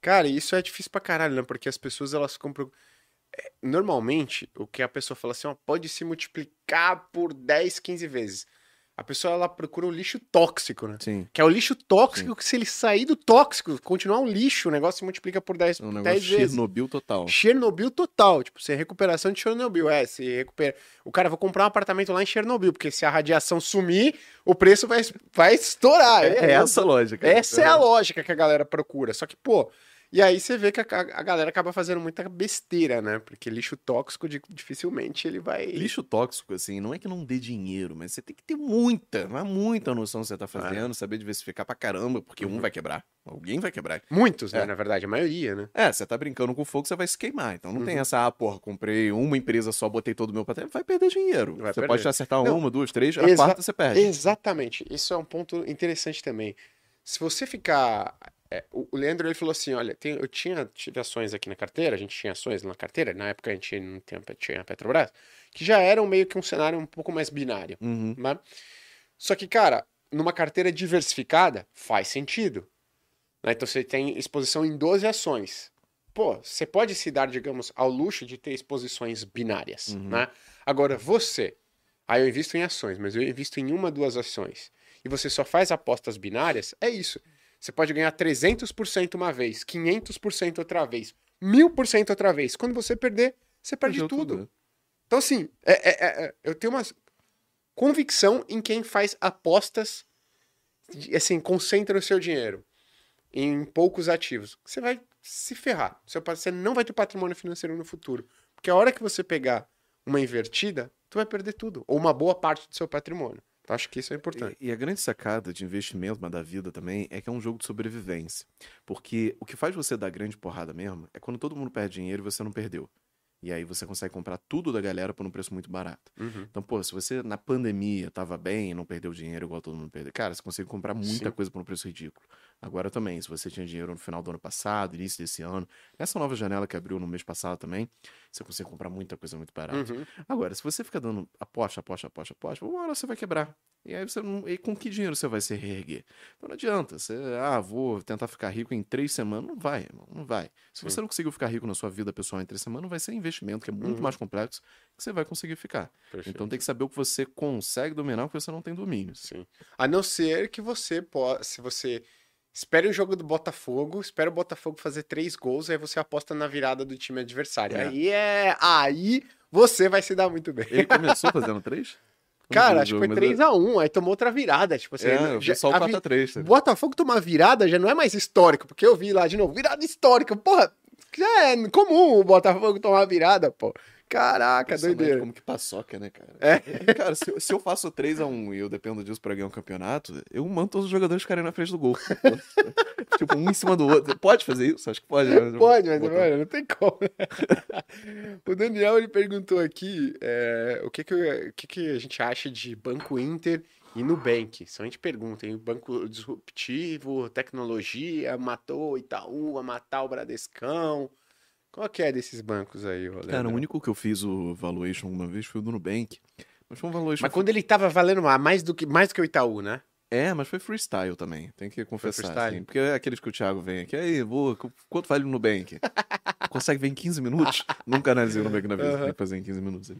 S1: Cara, isso é difícil pra caralho, né? Porque as pessoas, elas compram... é, Normalmente, o que a pessoa fala assim, ó, pode se multiplicar por 10, 15 vezes. A pessoa, ela procura um lixo tóxico, né?
S2: Sim.
S1: Que é o lixo tóxico, que se ele sair do tóxico, continuar um lixo, o negócio se multiplica por 10,
S2: É um
S1: 10
S2: negócio
S1: vezes.
S2: Chernobyl total.
S1: Chernobyl total, tipo, sem recuperação de Chernobyl. É, se recupera. O cara, vou comprar um apartamento lá em Chernobyl, porque se a radiação sumir, o preço vai, vai estourar.
S2: É, essa a lógica.
S1: Essa é a lógica que a galera procura. Só que, pô, e aí você vê que a, a galera acaba fazendo muita besteira, né? Porque lixo tóxico, di- dificilmente ele vai.
S2: Lixo tóxico, assim, não é que não dê dinheiro, mas você tem que ter muita, mas muita noção que você tá fazendo, saber diversificar pra caramba, porque um
S1: Uhum.
S2: vai quebrar, alguém vai quebrar.
S1: Muitos, né?
S2: É.
S1: Na verdade, a maioria, né?
S2: É, você tá brincando com fogo, você vai se queimar. Então não tem
S1: Uhum.
S2: essa, ah, porra, comprei uma empresa só, botei todo o meu patrimônio, vai perder dinheiro.
S1: Vai
S2: você
S1: perder.
S2: pode acertar
S1: Não,
S2: uma, duas, três, a quarta você perde.
S1: Exatamente. Isso é um ponto interessante também. Se você ficar. É, o Leandro ele falou assim: olha, tem- eu tinha tive ações aqui na carteira, a gente tinha ações na carteira, na época a gente não tinha, tinha a Petrobras, que já eram meio que um cenário um pouco mais binário.
S2: Uhum.
S1: né? Só que, cara, numa carteira diversificada, faz sentido. né? Então você tem exposição em 12 ações. Pô, você pode se dar, digamos, ao luxo de ter exposições binárias,
S2: Uhum.
S1: né? Agora, você, aí eu invisto em ações, mas eu invisto em uma, duas ações, e você só faz apostas binárias, é isso. Você pode ganhar 300% uma vez, 500% outra vez, 1000% outra vez. Quando você perder, você perde
S2: Perdeu
S1: tudo.
S2: tudo.
S1: Então, assim, é- é- é- eu tenho uma convicção em quem faz apostas, assim, concentra o seu dinheiro em poucos ativos. Você vai se ferrar. Você não vai ter patrimônio financeiro no futuro. Porque a hora que você pegar uma invertida, tu vai perder tudo. Ou uma boa parte do seu patrimônio. Acho que isso é importante.
S2: E, e a grande sacada de investimento, mas da vida também, é que é um jogo de sobrevivência. Porque o que faz você dar grande porrada mesmo é quando todo mundo perde dinheiro e você não perdeu. E aí você consegue comprar tudo da galera por um preço muito barato.
S1: Uhum.
S2: Então, pô, se você na pandemia tava bem e não perdeu dinheiro igual todo mundo perdeu, cara, você consegue comprar muita
S1: Sim.
S2: coisa por um preço ridículo. Agora também, se você tinha dinheiro no final do ano passado, início desse ano, nessa nova janela que abriu no mês passado também, você consegue comprar muita coisa muito barata.
S1: Uhum.
S2: Agora, se você fica dando aposta, aposta, aposta, aposta, uma hora você vai quebrar. E aí você não. E com que dinheiro você vai se reerguer? Então não adianta. Você, ah, vou tentar ficar rico em três semanas. Não vai, irmão. Não vai. Se
S1: Sim.
S2: você não conseguiu ficar rico na sua vida pessoal em três semanas, vai ser investimento, que é muito
S1: Uhum.
S2: mais complexo, que você vai conseguir ficar.
S1: Perfeito.
S2: Então tem que saber o que você consegue dominar, o que você não tem domínio.
S1: Sim. A não ser que você possa, se você espere o jogo do Botafogo, espera o Botafogo fazer três gols, aí você aposta na virada do time adversário.
S2: É.
S1: Aí é, aí você vai se dar muito bem.
S2: Ele começou [LAUGHS] fazendo três?
S1: Cara, acho que foi 3x1, aí tomou outra virada. Tipo assim,
S2: é,
S1: já,
S2: só o 4x3.
S1: vi... Botafogo tomar virada já não é mais histórico, porque eu vi lá de novo, virada histórica. Porra, já é comum o Botafogo tomar virada, pô. Caraca, doideira.
S2: Como que paçoca, né, cara?
S1: É. [LAUGHS]
S2: Cara, se, se eu faço 3x1 e eu dependo disso pra ganhar um campeonato, eu mando todos os jogadores ficarem na frente do gol. [LAUGHS] tipo, um em cima do outro. Pode fazer isso? Acho que pode. Né?
S1: Pode, mas, mano, não tem como. [LAUGHS] o Daniel, ele perguntou aqui é, o, que que, o que que a gente acha de Banco Inter e Nubank. Só a gente pergunta, hein? Banco disruptivo, tecnologia, matou o Itaú, matar o Bradescão... Qual que é desses bancos aí, Rolando?
S2: Cara, o único que eu fiz o valuation uma vez foi o do Nubank. Mas foi um valuation.
S1: Mas quando ele tava valendo mais do que, mais do que o Itaú, né?
S2: É, mas foi freestyle também, tem que confessar. Assim, porque é aqueles que o Thiago vem aqui, aí, vou, quanto vale o Nubank? [LAUGHS] Consegue ver em 15 minutos? Nunca analisei o Nubank na vida, uhum. tem que fazer em 15 minutos.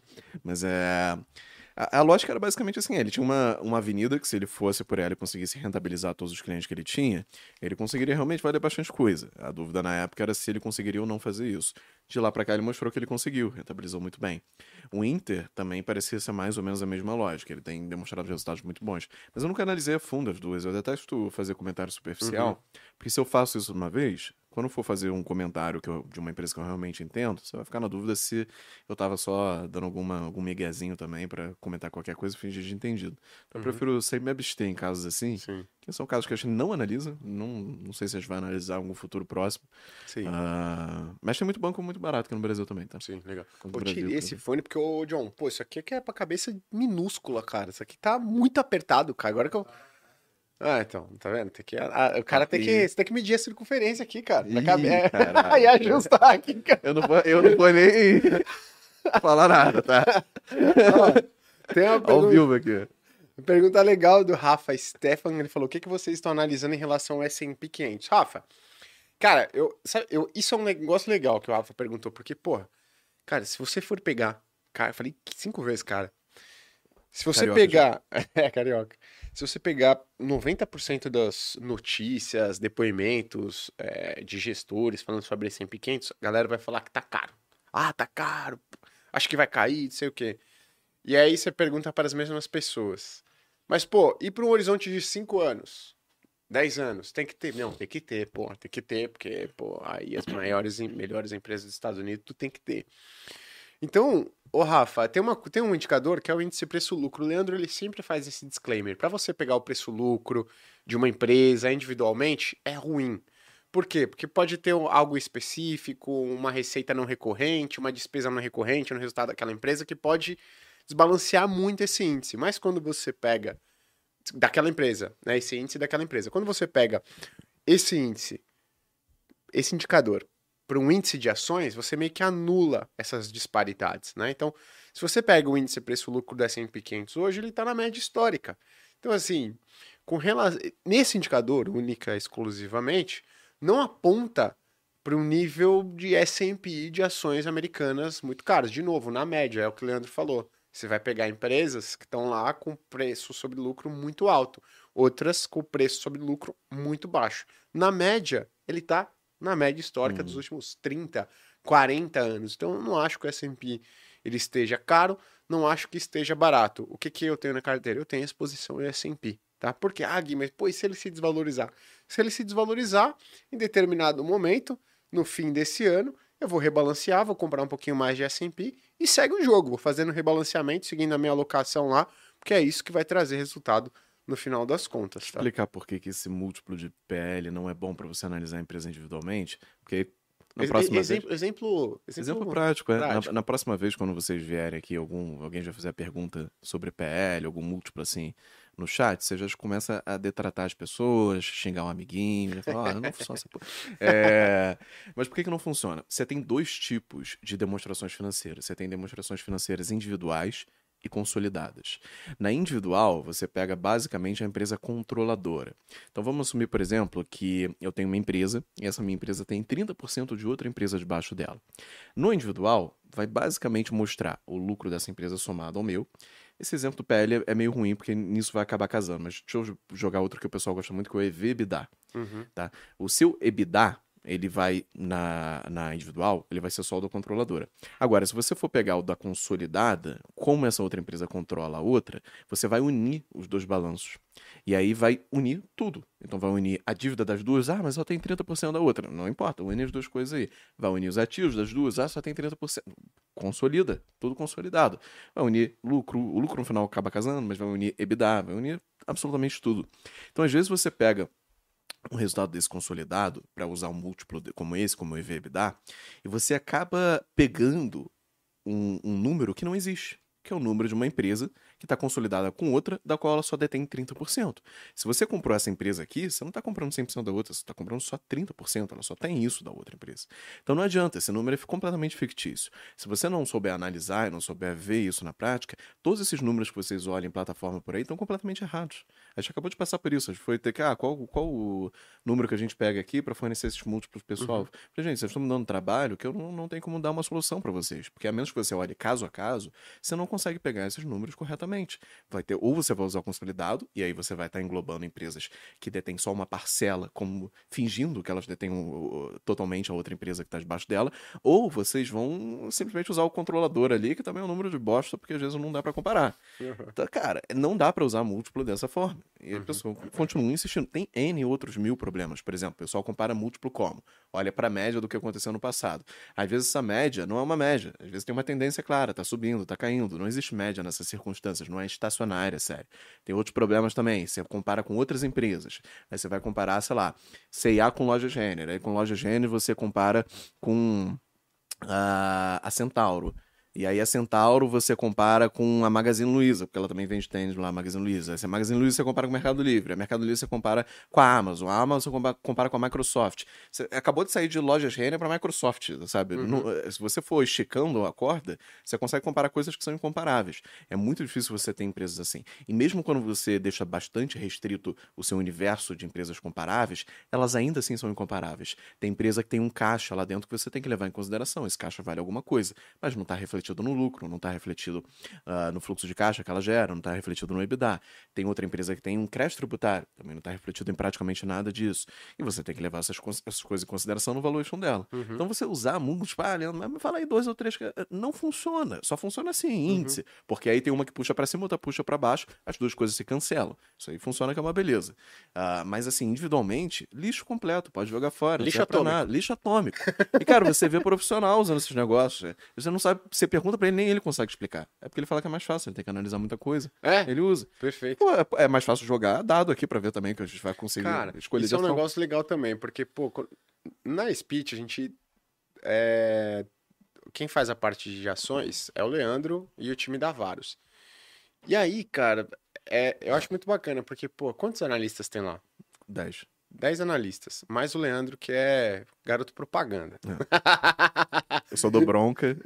S2: Mas é. A, a, lógica era basicamente assim: ele tinha uma, uma avenida que, se ele fosse por ela e conseguisse rentabilizar todos os clientes que ele tinha, ele conseguiria realmente valer bastante coisa. A dúvida na época era se ele conseguiria ou não fazer isso. De lá para cá, ele mostrou que ele conseguiu, rentabilizou muito bem. O Inter também parecia ser mais ou menos a mesma lógica, ele tem demonstrado resultados muito bons. Mas eu nunca analisei a fundo as duas, eu detesto fazer comentário superficial, uhum. porque se eu faço isso uma vez, quando for fazer um comentário eu, de uma empresa que eu realmente entendo, você vai ficar na dúvida se eu tava só dando alguma, algum miguezinho também para comentar qualquer coisa e fingir de entendido. Então, uhum. Eu prefiro sempre me abster em casos assim, Sim. que são casos que a gente não analisa, não, não sei se a gente vai analisar em algum futuro próximo. Sim. Uh, mas tem muito banco muito barato aqui no Brasil também, tá?
S1: Sim, legal. eu tirei esse fone porque, ô John, pô, isso aqui é pra cabeça minúscula, cara. Isso aqui tá muito apertado, cara. Agora que eu ah, então, tá vendo? Tem que, a, o cara tem que, você tem que medir a circunferência aqui, cara. Ih, cabeça. [LAUGHS] e ajustar aqui, cara.
S2: Eu não vou, eu não vou nem [LAUGHS] falar nada, tá?
S1: Ó, tem uma [LAUGHS] pergunta,
S2: Ao vivo aqui.
S1: Pergunta legal do Rafa Stefan. Ele falou: o que, que vocês estão analisando em relação ao SP 500? Rafa, cara, eu, sabe, eu, isso é um negócio legal que o Rafa perguntou, porque, porra, cara, se você for pegar. Cara, eu falei cinco vezes, cara. Se você carioca, pegar. É, carioca. Se você pegar 90% das notícias, depoimentos é, de gestores falando sobre S&P 500, a galera vai falar que tá caro. Ah, tá caro, acho que vai cair, não sei o quê. E aí você pergunta para as mesmas pessoas. Mas, pô, e para um horizonte de 5 anos? 10 anos, tem que ter. Não, tem que ter, pô, tem que ter, porque, pô, aí as maiores e melhores empresas dos Estados Unidos, tu tem que ter. Então, Ô, Rafa, tem, uma, tem um indicador que é o índice preço-lucro. O Leandro ele sempre faz esse disclaimer. Para você pegar o preço-lucro de uma empresa individualmente, é ruim. Por quê? Porque pode ter algo específico, uma receita não recorrente, uma despesa não recorrente no resultado daquela empresa que pode desbalancear muito esse índice. Mas quando você pega daquela empresa, né, esse índice daquela empresa, quando você pega esse índice, esse indicador para um índice de ações, você meio que anula essas disparidades, né? Então, se você pega o índice preço-lucro da S&P 500 hoje, ele está na média histórica. Então, assim, com relação... nesse indicador, única exclusivamente, não aponta para um nível de S&P de ações americanas muito caras. De novo, na média, é o que o Leandro falou. Você vai pegar empresas que estão lá com preço sobre lucro muito alto, outras com preço sobre lucro muito baixo. Na média, ele está na média histórica dos últimos 30, 40 anos. Então, eu não acho que o S&P ele esteja caro, não acho que esteja barato. O que, que eu tenho na carteira? Eu tenho exposição em S&P, tá? Porque, ah, Gui, mas pô, e se ele se desvalorizar? Se ele se desvalorizar, em determinado momento, no fim desse ano, eu vou rebalancear, vou comprar um pouquinho mais de S&P e segue o jogo, vou fazendo rebalanceamento, seguindo a minha alocação lá, porque é isso que vai trazer resultado no final das contas. Tá?
S2: Explicar por que, esse múltiplo de PL não é bom para você analisar a empresa individualmente, porque na próxima
S1: exemplo,
S2: vez...
S1: exemplo,
S2: exemplo, exemplo prático, é. prático. Na, na, próxima vez, quando vocês vierem aqui, algum, alguém já fizer a pergunta sobre PL, algum múltiplo assim, no chat, você já começa a detratar as pessoas, xingar um amiguinho, já fala, ah, não funciona essa porra. [LAUGHS] É... Mas por que, que não funciona? Você tem dois tipos de demonstrações financeiras. Você tem demonstrações financeiras individuais e consolidadas. Na individual, você pega basicamente a empresa controladora. Então vamos assumir, por exemplo, que eu tenho uma empresa e essa minha empresa tem 30% de outra empresa debaixo dela. No individual, vai basicamente mostrar o lucro dessa empresa somado ao meu. Esse exemplo do PL é meio ruim, porque nisso vai acabar casando, mas deixa eu jogar outro que o pessoal gosta muito, que é o EV-EBITDA. Uhum. Tá? O seu EBITDA ele vai na, na individual, ele vai ser só o da controladora. Agora, se você for pegar o da consolidada, como essa outra empresa controla a outra, você vai unir os dois balanços. E aí vai unir tudo. Então vai unir a dívida das duas, ah, mas só tem 30% da outra. Não importa, une as duas coisas aí. Vai unir os ativos das duas, ah, só tem 30%. Consolida, tudo consolidado. Vai unir lucro, o lucro no final acaba casando, mas vai unir EBITDA, vai unir absolutamente tudo. Então, às vezes você pega um resultado desse consolidado para usar um múltiplo como esse, como o EV/EBITDA, e você acaba pegando um, um número que não existe, que é o número de uma empresa que está consolidada com outra, da qual ela só detém 30%. Se você comprou essa empresa aqui, você não está comprando 100% da outra, você está comprando só 30%, ela só tem isso da outra empresa. Então não adianta, esse número é completamente fictício. Se você não souber analisar e não souber ver isso na prática, todos esses números que vocês olham em plataforma por aí estão completamente errados. A gente acabou de passar por isso, a gente foi ter que, ah, qual, qual o número que a gente pega aqui para fornecer esses múltiplos pessoal? Uhum. Falei, gente, vocês estão me dando trabalho que eu não, não tenho como dar uma solução para vocês, porque a menos que você olhe caso a caso, você não consegue pegar esses números corretamente Vai ter, ou você vai usar o consolidado, e aí você vai estar englobando empresas que detêm só uma parcela, como fingindo que elas detêm um, totalmente a outra empresa que está debaixo dela, ou vocês vão simplesmente usar o controlador ali, que também é um número de bosta, porque às vezes não dá para comparar. Uhum. Então, cara, não dá para usar múltiplo dessa forma. E a uhum. pessoa continua insistindo. Tem N outros mil problemas. Por exemplo, o pessoal compara múltiplo como? Olha para a média do que aconteceu no passado. Às vezes essa média não é uma média. Às vezes tem uma tendência clara, está subindo, está caindo. Não existe média nessas circunstâncias não é estacionária, sério. Tem outros problemas também. Você compara com outras empresas. Aí você vai comparar, sei lá, CIA com loja gênero. Aí com loja gênero você compara com a, a Centauro. E aí a Centauro você compara com a Magazine Luiza, porque ela também vende tênis lá, a Magazine Luiza. Se a Magazine Luiza você compara com o Mercado Livre, a Mercado Livre você compara com a Amazon, a Amazon você compara com a Microsoft. Você acabou de sair de lojas Renner para Microsoft, sabe? Uhum. se você for esticando a corda, você consegue comparar coisas que são incomparáveis. É muito difícil você ter empresas assim. E mesmo quando você deixa bastante restrito o seu universo de empresas comparáveis, elas ainda assim são incomparáveis. Tem empresa que tem um caixa lá dentro que você tem que levar em consideração. Esse caixa vale alguma coisa, mas não está refletido refletido no lucro, não está refletido uh, no fluxo de caixa que ela gera, não está refletido no EBITDA. Tem outra empresa que tem um crédito tributário, também não está refletido em praticamente nada disso. E você tem que levar essas, essas coisas em consideração no valuation dela. Uhum. Então você usar tipo, ah, Leandro, mas fala aí dois ou três, eh, não funciona. Só funciona assim, uhum. índice. Uhum. Porque aí tem uma que puxa para cima, outra puxa para baixo, as duas coisas se cancelam. Isso aí funciona que é uma beleza. Uh, mas assim, individualmente, lixo completo, pode jogar fora.
S1: Lixo atômico.
S2: Lixo atômico. e cara, você vê profissional usando esses negócios. Né? Você não sabe, você pergunta para ele, nem ele consegue explicar. É porque ele fala que é mais fácil, ele tem que analisar muita coisa.
S1: É?
S2: Ele usa.
S1: Perfeito.
S2: Pô, é, é, mais fácil jogar dado aqui para ver também que a gente vai conseguir
S1: Cara,
S2: escolher.
S1: Isso é um negócio legal também, porque, pô, na Speech a gente. É... Quem faz a parte de ações é o Leandro e o time da Varos. E aí, cara, é, eu acho muito bacana, porque, pô, quantos analistas tem lá?
S2: Dez.
S1: 10 analistas, mais o Leandro, que é garoto propaganda.
S2: É. [LAUGHS] Eu sou do bronca.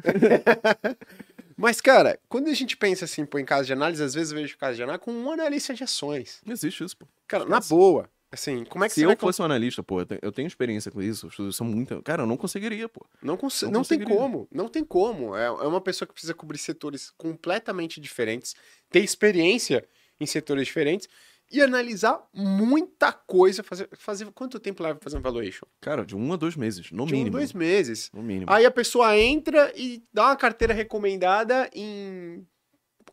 S2: [LAUGHS]
S1: Mas, cara, quando a gente pensa assim, pô, em caso de análise, às vezes eu vejo caso de análise com um analista de ações.
S2: Não existe isso, pô.
S1: Cara, na boa. Assim, como é que
S2: Se eu fosse um analista, pô, eu tenho experiência com isso, são muito. Cara, eu não conseguiria, pô.
S1: Não, cons... não, não tem como, não tem como. É, é uma pessoa que precisa cobrir setores completamente diferentes, ter experiência em setores diferentes e analisar muita coisa. Fazer, fazer quanto tempo leva fazer um valuation?
S2: Cara, de um a dois meses, no
S1: de
S2: mínimo.
S1: Um a dois meses.
S2: No mínimo.
S1: Aí a pessoa entra e dá uma carteira recomendada em.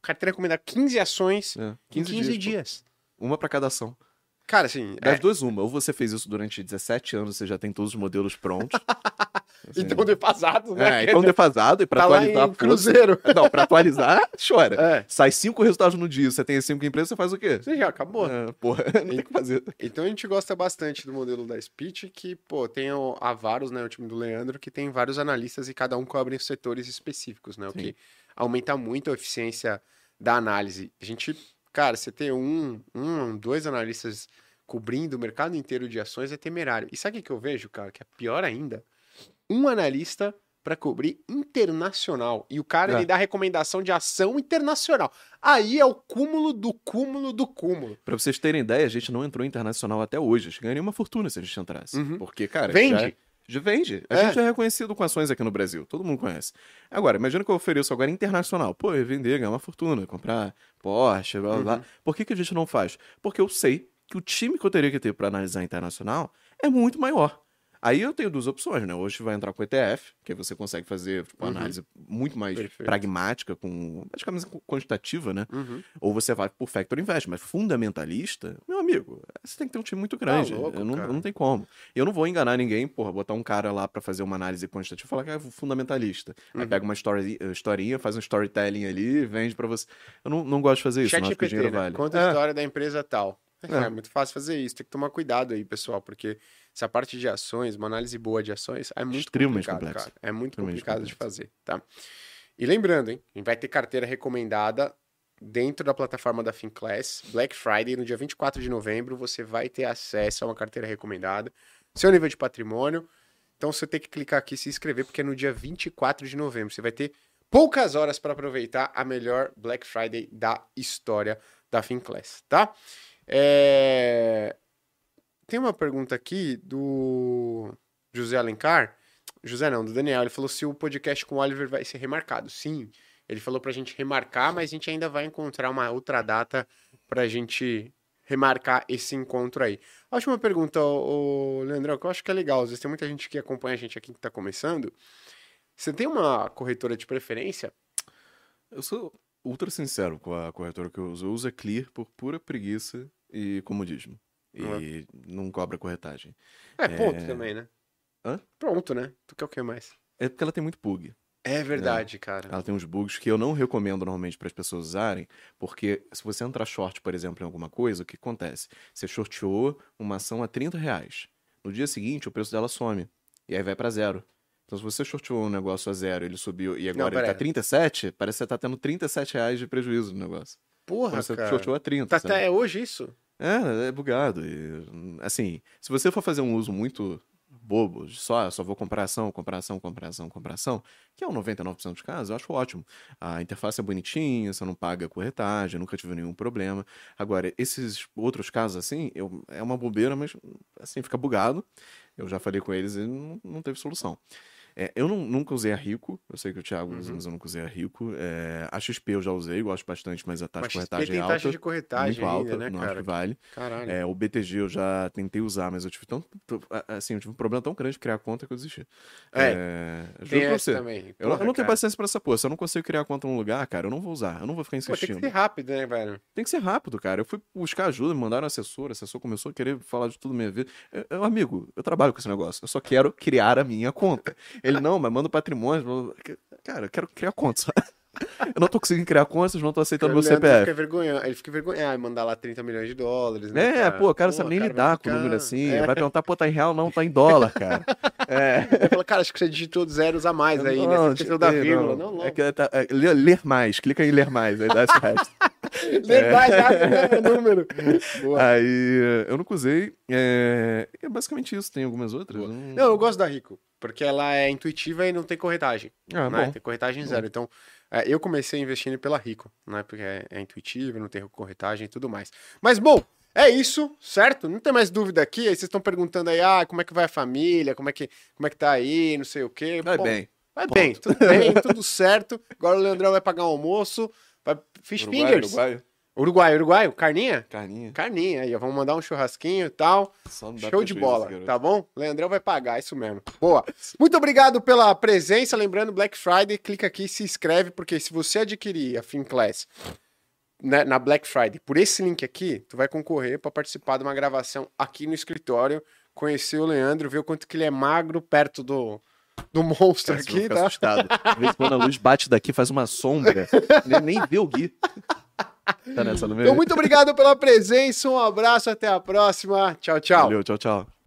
S1: Carteira recomendada 15 ações é, 15 em 15 dias. dias.
S2: Uma para cada ação.
S1: Cara, assim.
S2: Das é... duas, uma. Ou você fez isso durante 17 anos, você já tem todos os modelos prontos. [LAUGHS]
S1: Assim, então defasado,
S2: né? É, então defasado e pra
S1: tá
S2: atualizar.
S1: Lá cruzeiro. [LAUGHS]
S2: Não, pra atualizar, chora. É. Sai cinco resultados no dia, você tem cinco empresas, você faz o quê?
S1: Você já acabou. É,
S2: porra, [LAUGHS] não tem que fazer.
S1: Então a gente gosta bastante do modelo da Speech, que, pô, tem o, a Varus, né, o time do Leandro, que tem vários analistas e cada um cobre setores específicos, né? O Sim. que aumenta muito a eficiência da análise. A gente, cara, você ter um, um, dois analistas cobrindo o mercado inteiro de ações é temerário. E sabe o que eu vejo, cara, que é pior ainda? Um analista para cobrir internacional. E o cara é. ele dá recomendação de ação internacional. Aí é o cúmulo do cúmulo do cúmulo.
S2: Para vocês terem ideia, a gente não entrou internacional até hoje. A gente ganharia uma fortuna se a gente entrasse.
S1: Uhum.
S2: Porque, cara.
S1: Vende. Já...
S2: Já vende. A é. gente é reconhecido com ações aqui no Brasil. Todo mundo conhece. Agora, imagina que eu ofereço agora internacional. Pô, eu vender, ganhar uma fortuna, comprar Porsche, blá blá uhum. blá. Por que, que a gente não faz? Porque eu sei que o time que eu teria que ter para analisar internacional é muito maior. Aí eu tenho duas opções, né? Hoje vai entrar com ETF, que aí você consegue fazer tipo, uma
S1: Uhum.
S2: análise muito mais
S1: Perfeito.
S2: pragmática, com praticamente quantitativa, né?
S1: Uhum.
S2: Ou você vai por Factor Invest, mas fundamentalista, meu amigo, você tem que ter um time muito grande.
S1: Tá louco,
S2: eu não, não tem como. Eu não vou enganar ninguém, porra, botar um cara lá pra fazer uma análise quantitativa e falar que é fundamentalista. Aí
S1: Uhum.
S2: pega uma story, historinha, faz um storytelling ali, vende pra você. Eu não, não gosto de fazer isso,
S1: Chat
S2: não acho que o dinheiro
S1: né?
S2: vale.
S1: Conta a
S2: É.
S1: história da empresa tal. É.
S2: É.
S1: muito fácil fazer isso. Tem que tomar cuidado aí, pessoal, porque essa parte de ações, uma análise boa de ações, é muito
S2: Extremamente
S1: complicado,
S2: complexo.
S1: cara. É muito complicado de
S2: complexo.
S1: fazer, tá? E lembrando, hein? A vai ter carteira recomendada dentro da plataforma da FinClass. Black Friday, no dia 24 de novembro, você vai ter acesso a uma carteira recomendada. Seu nível de patrimônio. Então você tem que clicar aqui e se inscrever, porque é no dia 24 de novembro. Você vai ter poucas horas para aproveitar a melhor Black Friday da história da FinClass, tá? É, Tem uma pergunta aqui do José Alencar. José não, do Daniel. Ele falou se o podcast com o Oliver vai ser remarcado. Sim, ele falou pra gente remarcar, mas a gente ainda vai encontrar uma outra data pra gente remarcar esse encontro aí. A última pergunta, ô, Leandrão, que eu acho que é legal. Às vezes tem muita gente que acompanha a gente aqui que tá começando. Você tem uma corretora de preferência?
S2: Eu sou ultra sincero com a corretora que eu uso. Eu uso a Clear por pura preguiça e comodismo. E não cobra corretagem.
S1: É, ponto
S2: É.
S1: também, né?
S2: Hã?
S1: Pronto, né? Tu quer o que mais?
S2: É porque ela tem muito bug.
S1: É verdade, cara.
S2: Ela tem uns bugs que eu não recomendo normalmente para as pessoas usarem, porque se você entrar short, por exemplo, em alguma coisa, o que acontece? Você shorteou uma ação a 30 reais. No dia seguinte, o preço dela some. E aí vai para zero. Então, se você shorteou um negócio a zero, ele subiu e agora
S1: pera
S2: ele tá
S1: aí.
S2: 37, parece que você tá tendo 37 reais de prejuízo no negócio.
S1: Porra,
S2: Quando você
S1: cara.
S2: shorteou a 30.
S1: Tá
S2: sabe?
S1: até hoje isso?
S2: É, é bugado. E, assim, se você for fazer um uso muito bobo, só, só vou comprar ação, comprar ação, comprar ação, comprar ação, que é o 99% dos casos, eu acho ótimo. A interface é bonitinha, você não paga corretagem, nunca tive nenhum problema. Agora, esses outros casos, assim, eu, é uma bobeira, mas, assim, fica bugado. Eu já falei com eles e não, não teve solução. É, eu não- nunca usei a Rico, eu sei que o Thiago usa,
S1: Uhum.
S2: mas eu nunca usei a Rico. É, a XP eu já usei, gosto bastante, mas a taxa
S1: Mas
S2: de corretagem
S1: tem
S2: é
S1: taxa
S2: alta.
S1: de corretagem
S2: muito
S1: ainda,
S2: alta,
S1: né,
S2: não acho
S1: cara?
S2: que vale.
S1: Caralho.
S2: É, o BTG eu já tentei usar, mas eu tive tão, assim, eu tive um problema tão grande de criar conta que eu desisti.
S1: É,
S2: juro
S1: tem
S2: pra você.
S1: também.
S2: Eu, não- eu
S1: Porra,
S2: não tenho paciência pra essa porra. Se eu não consigo criar conta num lugar, cara, eu não vou usar. Eu não vou ficar
S1: Pô, tem
S2: insistindo.
S1: que ser rápido, né, velho?
S2: Tem que ser rápido, cara. Eu fui buscar ajuda, me mandaram um assessor, o assessor começou a querer falar de tudo na minha vida. Eu, eu, amigo, eu trabalho com esse negócio. Eu só quero criar a minha conta. Ele, [LAUGHS] não, mas manda o patrimônio. Cara, eu quero criar conta. só. Eu não tô conseguindo criar conta, vocês não estão aceitando meu CPF.
S1: Fica vergonhado, ele fica envergonhado de mandar lá 30 milhões de dólares, né,
S2: É,
S1: cara?
S2: pô, o cara sabe nem
S1: vai
S2: lidar com o número assim.
S1: É.
S2: Vai perguntar, pô, tá em real? Não, tá em dólar, cara. [LAUGHS] É.
S1: Ele fala, cara, acho que você digitou zeros a mais aí, né? Você
S2: Não,
S1: esqueceu da
S2: é,
S1: vírgula. Não, não.
S2: É que tá, é, ler, ler mais, clica em ler mais, aí dá esse resto. [LAUGHS]
S1: Lê mais rápido, né, o número. Boa.
S2: aí eu nunca usei. É, é basicamente isso, tem algumas outras. Não-
S1: Não, eu gosto da Rico, porque ela é intuitiva e não tem corretagem.
S2: Ah,
S1: né?
S2: bom.
S1: Tem corretagem zero. Então, é, eu comecei investindo pela Rico, né? Porque é, é intuitivo, não tem corretagem e tudo mais. Mas, bom, é isso, certo? Não tem mais dúvida aqui. Aí vocês estão perguntando aí, ah, como é que vai a família? Como é que, como é que tá aí? Não sei o quê.
S2: Vai bem.
S1: Vai
S2: Ponto.
S1: bem, tudo bem, [LAUGHS] tudo certo. Agora o Leandrão vai pagar um almoço. Vai... Fish
S2: Uruguai,
S1: fingers.
S2: Uruguai,
S1: Uruguai, Uruguai, carninha?
S2: carninha.
S1: Carninha aí, ó, vamos mandar um churrasquinho e tal. Show de bola,
S2: garoto.
S1: tá bom? Leandrão vai pagar, isso mesmo. Boa. Muito obrigado pela presença. Lembrando, Black Friday, clica aqui e se inscreve, porque se você adquirir a FinClass né, na Black Friday por esse link aqui, tu vai concorrer para participar de uma gravação aqui no escritório, conhecer o Leandro, ver o quanto que ele é magro perto do, do monstro
S2: Cara,
S1: aqui, tá?
S2: assustado. Às vezes quando a luz bate daqui, faz uma sombra. [LAUGHS] nem, nem vê o Gui. Tá nessa no [LAUGHS] meio?
S1: Então, muito obrigado pela presença, um abraço, até a próxima. Tchau, tchau.
S2: Valeu, tchau, tchau.